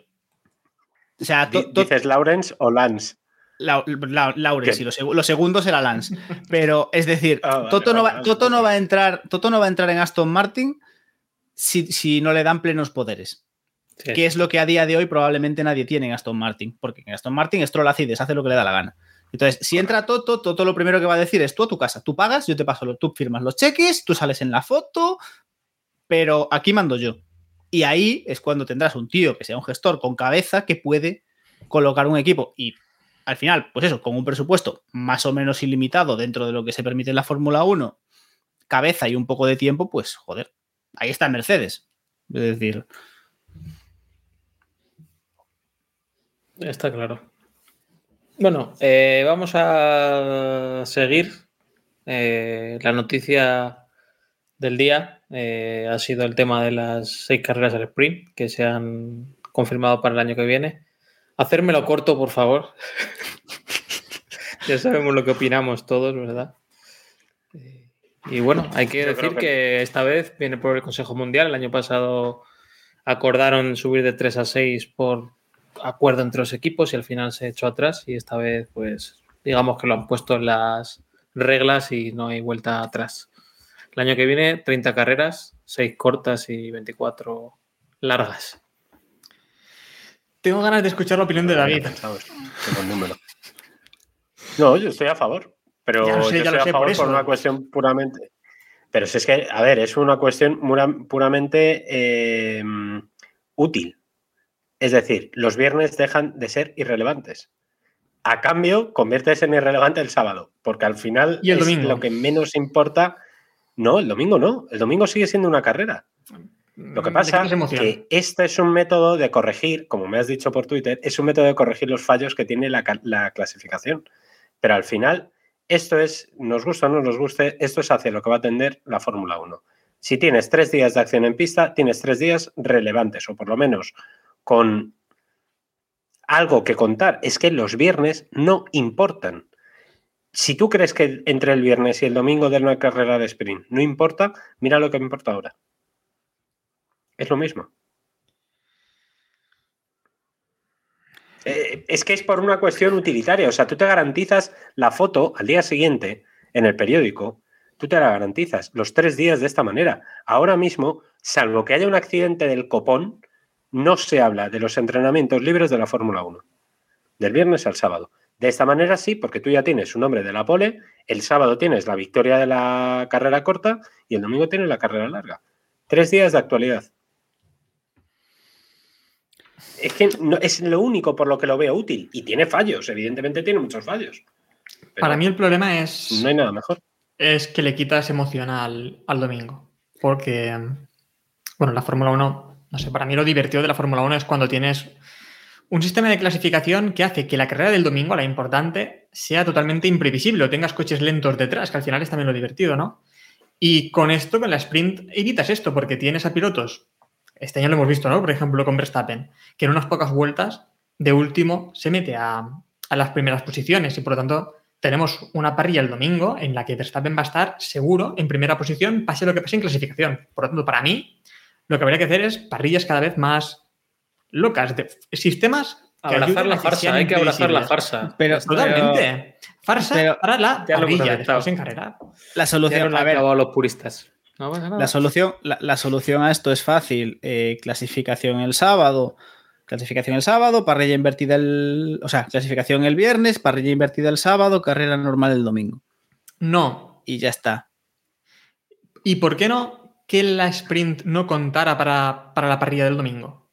O sea, ¿Dices Lawrence o Lance? La- la- Lawrence, y lo, segu- lo segundo será Lance. Pero es decir, vale, Toto, no va, vale, Toto no vale. va a entrar, Toto no va a entrar en Aston Martin si, si no le dan plenos poderes. Sí, Que es lo que a día de hoy probablemente nadie tiene en Aston Martin. Porque en Aston Martin Stroll hace y deshace lo que le da la gana. Entonces, si entra Toto, Toto lo primero que va a decir es tú a tu casa, tú pagas, yo te paso, lo, tú firmas los cheques, tú sales en la foto, pero aquí mando yo. Y ahí es cuando tendrás un tío que sea un gestor con cabeza que puede colocar un equipo. Y al final, pues eso, con un presupuesto más o menos ilimitado dentro de lo que se permite en la Fórmula 1, cabeza y un poco de tiempo, pues joder, ahí está Mercedes. Es decir. Está claro. Bueno, eh, vamos a seguir. Eh, la noticia del día eh, ha sido el tema de las seis carreras del sprint que se han confirmado para el año que viene. Hacérmelo corto, por favor. ya sabemos lo que opinamos todos, ¿verdad? Eh, y bueno, hay que Yo decir que... que- esta vez viene por el Consejo Mundial. El año pasado acordaron subir de 3 a 6 por acuerdo entre los equipos y al final se echó atrás y esta vez pues digamos que lo han puesto en las reglas y no hay vuelta atrás. El año que viene 30 carreras, 6 cortas y 24 largas. Tengo ganas de escuchar la opinión de David. No, yo estoy a favor. Pero Ya lo sé, yo ya lo estoy sé, a por favor eso. por una cuestión puramente. Pero si es que, a ver, es una cuestión puramente eh, útil. Es decir, los viernes dejan de ser irrelevantes. A cambio, conviertes en irrelevante el sábado, porque al final ¿Y el es domingo? lo que menos importa. No, el domingo no. El domingo sigue siendo una carrera. Lo que ¿De qué pasa emoción? que este es un método de corregir, como me has dicho por Twitter, es un método de corregir los fallos que tiene la clasificación. Pero al final, esto es, nos gusta o no nos guste, esto es hacia lo que va a tender la Fórmula 1. Si tienes tres días de acción en pista, tienes tres días relevantes, o por lo menos con algo que contar. Es que los viernes no importan. Si tú crees que entre el viernes y el domingo de una carrera de sprint no importa, mira lo que importa ahora. Es lo mismo. Eh, es que es por una cuestión utilitaria. O sea, tú te garantizas la foto al día siguiente en el periódico. Tú te la garantizas los tres días de esta manera. Ahora mismo, salvo que haya un accidente del copón, no se habla de los entrenamientos libres de la Fórmula 1. Del viernes al sábado. De esta manera sí, porque tú ya tienes un nombre de la pole, el sábado tienes la victoria de la carrera corta y el domingo tienes la carrera larga. Tres días de actualidad. Es que no, es lo único por lo que lo veo útil. Y tiene fallos, evidentemente tiene muchos fallos. Pero Para mí el problema es, no hay nada mejor. es que le quitas emoción al, al domingo. Porque, bueno, la Fórmula 1, no sé, para mí lo divertido de la Fórmula 1 es cuando tienes un sistema de clasificación que hace que la carrera del domingo, la importante, sea totalmente imprevisible o tengas coches lentos detrás, que al final es también lo divertido, ¿no? Y con esto, con la sprint, evitas esto porque tienes a pilotos, este año lo hemos visto, ¿no? Por ejemplo, con Verstappen, que en unas pocas vueltas de último se mete a, las primeras posiciones y por lo tanto tenemos una parrilla el domingo en la que Verstappen va a estar seguro en primera posición, pase lo que pase en clasificación. Por lo tanto, para mí, lo que habría que hacer es parrillas cada vez más locas, de sistemas que Abrazar la a farsa, hay que abrazar la farsa. Pero- Totalmente. Farsa Pero- para la parrilla después en carrera. La solución, a ver, acabado los puristas. No pasa nada. la solución, la, la solución a esto es fácil. Eh, clasificación el sábado. Clasificación el sábado, parrilla invertida el. O sea, clasificación el viernes, parrilla invertida el sábado, carrera normal el domingo. No. Y ya está. ¿Y por qué no que la sprint no contara para, para la parrilla del domingo?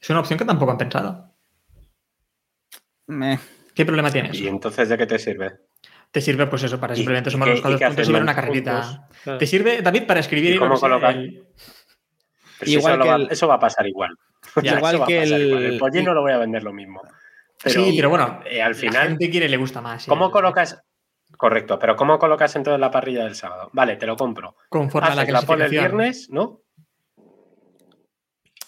Es una opción que tampoco han pensado. ¿Qué problema tienes? ¿Y entonces de qué te sirve? Te sirve, pues eso, para ¿Y- simplemente sumar los cuatro puntos y ver una carrerita. Claro. Te sirve, David, para escribir ¿Y cómo colocar? el- si Igual eso, que va- el- eso va a pasar igual. Ya, igual Eso va a que pasar igual. el. El pollino lo voy a vender lo mismo. Pero, sí, pero bueno, eh, al la final, gente quiere le gusta más. ¿cómo colocas? Correcto, pero ¿cómo colocas entonces la parrilla del sábado? Vale, te lo compro. Conforme a la Haces la el clasificación. viernes, ¿no?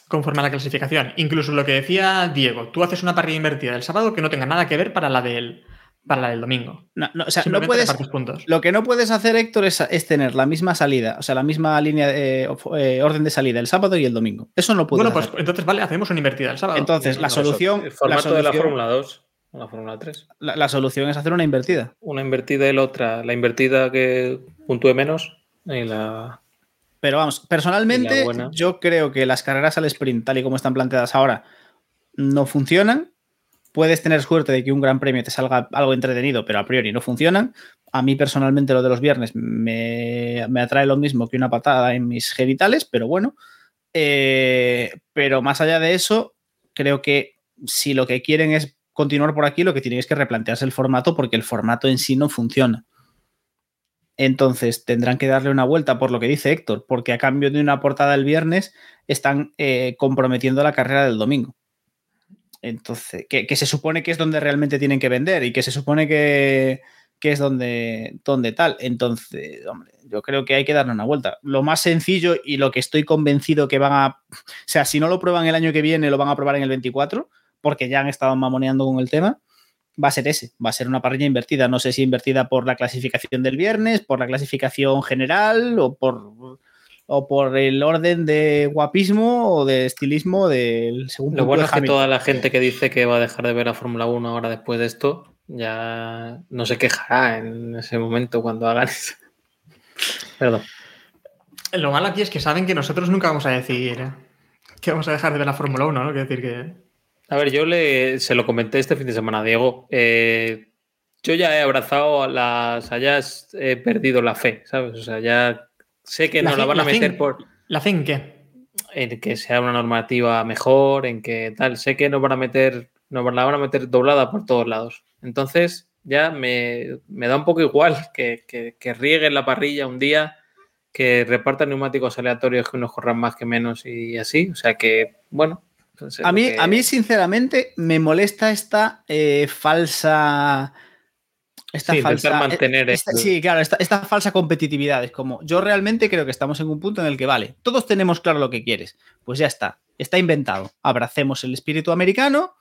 Conforme a la clasificación. Incluso lo que decía Diego, tú haces una parrilla invertida del sábado que no tenga nada que ver para la del, para la del domingo. No, no, o sea, no puedes. puntos. Lo que no puedes hacer, Héctor, es, es tener la misma salida, o sea, la misma línea de of- eh, orden de salida el sábado y el domingo. Eso no puedes Bueno, pues hacer. entonces vale, hacemos una invertida el sábado. Entonces, la solución, El formato de la Fórmula 2 la Fórmula 3. la- la solución es hacer una invertida. Una invertida y la otra. La invertida que puntúe menos y la. Pero vamos, personalmente, yo creo que las carreras al sprint, tal y como están planteadas ahora, no funcionan. Puedes tener suerte de que un gran premio te salga algo entretenido, pero a priori no funcionan. A mí personalmente lo de los viernes me, me atrae lo mismo que una patada en mis genitales, pero bueno. Eh, pero más allá de eso, creo que si lo que quieren es continuar por aquí, lo que tienen es que replantearse el formato porque el formato en sí no funciona. Entonces tendrán que darle una vuelta por lo que dice Héctor, porque a cambio de una portada el viernes están eh, comprometiendo la carrera del domingo. Entonces, que, que se supone que es donde realmente tienen que vender y que se supone que, que es donde, donde tal. Entonces, hombre, yo creo que hay que darle una vuelta. Lo más sencillo y lo que estoy convencido que van a. O sea, si no lo prueban el año que viene, lo van a probar en el 24, porque ya han estado mamoneando con el tema. Va a ser ese, va a ser una parrilla invertida. No sé si invertida por la clasificación del viernes, por la clasificación general o por, o por el orden de guapismo o de estilismo del segundo. Lo bueno es que toda la gente que dice que va a dejar de ver la Fórmula 1 ahora después de esto, ya no se quejará en ese momento cuando hagan eso. Perdón. Lo malo aquí es que saben que nosotros nunca vamos a decir que vamos a dejar de ver la Fórmula 1, ¿no? Quiero decir que. A ver, yo le, se lo comenté este fin de semana Diego. Eh, yo ya he abrazado a las. O sea, ya he perdido la fe, ¿sabes? O sea, ya sé que La nos la van a meter por. ¿La fe en qué? En que sea una normativa mejor, en que tal. Sé que nos van a meter. Nos la van a meter doblada por todos lados. Entonces, ya me, me da un poco igual que, que, que rieguen la parrilla un día, que repartan neumáticos aleatorios que unos corran más que menos y así. O sea que, bueno. A mí, que- a mí, sinceramente, me molesta esta eh, falsa. Esta Sí, falsa. mantener esta- el- sí, claro, esta, esta falsa competitividad. Es como, yo realmente creo que estamos en un punto en el que, vale, todos tenemos claro lo que quieres. Pues ya está, está inventado. Abracemos el espíritu americano.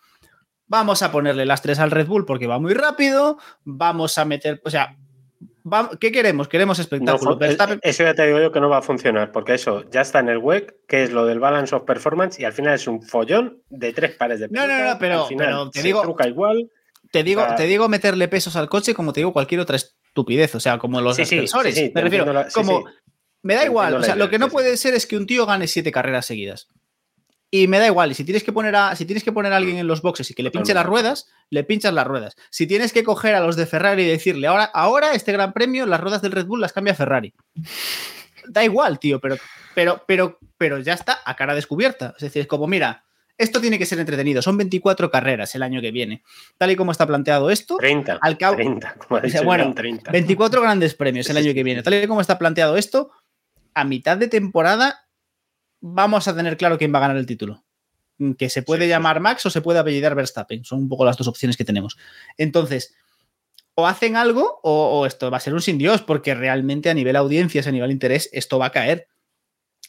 Vamos a ponerle las tres al Red Bull porque va muy rápido. Vamos a meter. O sea, ¿qué queremos? Queremos No, espectáculo. Verstappen- eso ya te digo yo que no va a funcionar, porque eso ya está en el web, que es lo del balance of performance, y al final es un follón de tres pares de No, no, no, pelotas, pero- al final pero te se digo- truca igual. Te digo, te digo meterle pesos al coche como te digo cualquier otra estupidez, o sea, como los Sí, sí, ascensores. sí, sí, Me refiero, la- como me da igual, o sea, idea, lo que no puede ser es que un tío gane siete carreras seguidas. Y me da igual, y si tienes que poner a, si tienes que poner a alguien en los boxes y que le pinche las ruedas, le pinchas las ruedas. Si tienes que coger a los de Ferrari y decirle, ahora, ahora este gran premio, las ruedas del Red Bull las cambia Ferrari. Da igual, tío, pero, pero, pero, pero ya está a cara descubierta. Es decir, es como, mira, esto tiene que ser entretenido. Son 24 carreras el año que viene. Tal y como está planteado esto, 30. al cabo, 30, como dicho bueno, Iván, 30. 24 grandes premios el año que viene. Tal y como está planteado esto, a mitad de temporada vamos a tener claro quién va a ganar el título. Mm, Que se puede Sí, llamar Max o se puede apellidar Verstappen. Son un poco las dos opciones que tenemos. Entonces, o hacen algo o, o esto va a ser un sin Dios, porque realmente a nivel audiencias, a nivel interés, esto va a caer.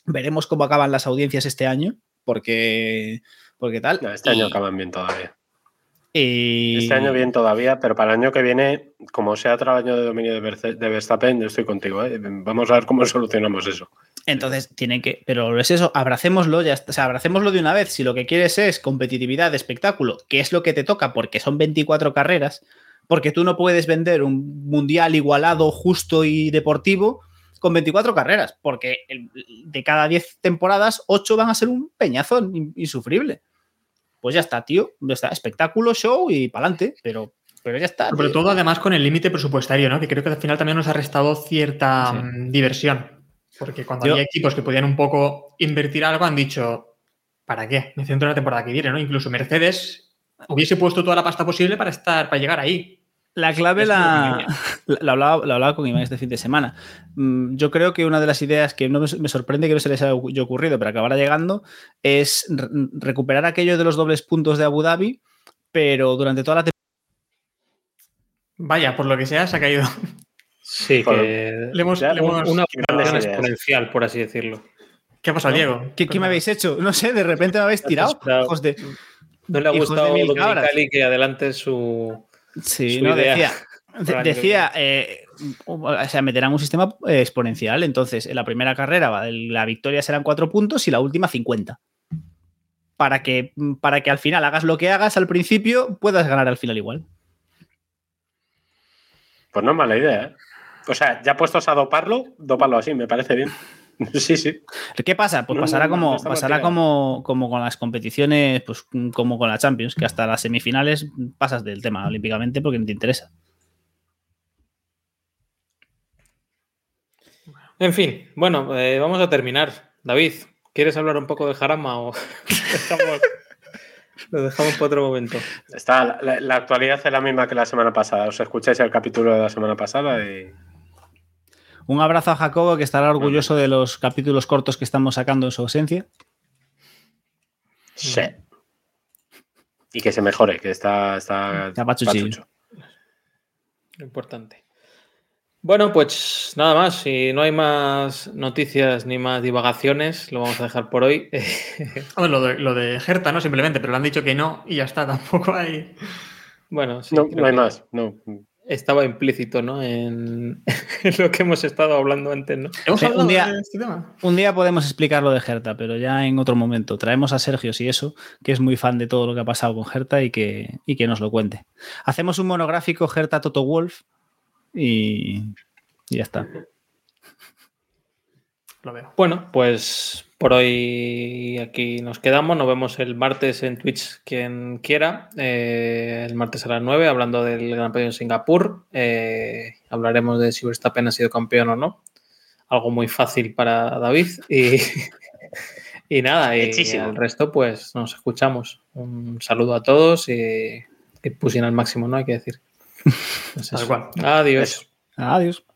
Veremos cómo acaban las audiencias este año, porque, porque tal. No, este año acaban bien todavía. Y- Este año bien todavía, pero para el año que viene, como sea otro año de dominio de Verce- de Verstappen, yo estoy contigo. ¿eh? Vamos a ver cómo solucionamos eso. Entonces tienen que, pero es eso, abracémoslo, ya está, o sea, abracémoslo de una vez. Si lo que quieres es competitividad, espectáculo, que es lo que te toca porque son 24 carreras, porque tú no puedes vender un mundial igualado, justo y deportivo con 24 carreras, porque de cada 10 temporadas, 8 van a ser un peñazón in- insufrible. Pues ya está, tío, ya está, espectáculo, show y pa'lante, pero, pero ya está. Sobre todo, además, con el límite presupuestario, ¿no? Que creo que al final también nos ha restado cierta Sí. mm, diversión. Porque cuando Yo- había equipos que podían un poco invertir algo, han dicho, ¿para qué? Me centro en la temporada que viene, ¿no? Incluso Mercedes hubiese puesto toda la pasta posible para estar, para llegar ahí. La clave la, lo la, la hablaba, la hablaba con Iván este fin de semana. Mm, Yo creo que una de las ideas que no me, me sorprende que no se les haya ocu- ocurrido, pero acabará llegando, es re- recuperar aquello de los dobles puntos de Abu Dhabi, pero durante toda la temporada. Vaya, por lo que sea, se ha caído. Sí, Por- que Le hemos- le hemos- una exponencial, por así decirlo. ¿Qué ha pasado, Diego? ¿Qué, qué me habéis hecho? No sé, de repente me habéis tirado. Hijos de- No le ha gustado a. Dominicali que adelante su. Sí, su no, idea decía. de- decía, eh, o sea, meterán un sistema eh, exponencial. Entonces, en la primera carrera va- la victoria serán cuatro puntos y la última 50. Para que, para que al final hagas lo que hagas al principio, puedas ganar al final igual. Pues no es mala idea, ¿eh? O sea, ya puestos a doparlo, doparlo así, me parece bien. Sí, sí. ¿Qué pasa? Pues No, pasará, no, no, como, pasará como, como con las competiciones, pues como con la Champions, que hasta las semifinales pasas del tema olímpicamente porque no te interesa. En fin, bueno, eh, vamos a terminar. David, ¿quieres hablar un poco de Jarama o dejamos- lo dejamos para otro momento? Está, la, la actualidad es la misma que la semana pasada. Os escucháis el capítulo de la semana pasada y Un abrazo a Jacobo, que estará orgulloso de los capítulos cortos que estamos sacando en su ausencia. Sí. y que se mejore, que está, está Está pachuchillo. pachucho. Importante. Bueno, pues nada más. Si no hay más noticias ni más divagaciones, lo vamos a dejar por hoy. Lo de, lo de Herta, ¿no? Simplemente, pero le han dicho que no y ya está, tampoco hay. bueno, sí, No, hay que más. No. Estaba implícito, ¿no? En, en lo que hemos estado hablando antes, ¿no? ¿Hemos Sí, hablado un día- de este tema? Un día podemos explicar lo de Herta, pero ya en otro momento. Traemos a Sergio, si eso, que es muy fan de todo lo que ha pasado con Herta y que, y que nos lo cuente. Hacemos un monográfico Herta Toto Wolf y, y ya está. Lo veo. Bueno, pues por hoy aquí nos quedamos. Nos vemos el martes en Twitch, quien quiera. Eh, el martes a las 9, hablando del Gran Premio de Singapur. Eh, hablaremos de si Verstappen ha sido campeón o no. Algo muy fácil para David. Y, y nada, y el resto, pues nos escuchamos. Un saludo a todos y, pusieron al máximo, ¿no? Hay que decir. Pues Tal eso. cual. Adiós. Eso. Adiós.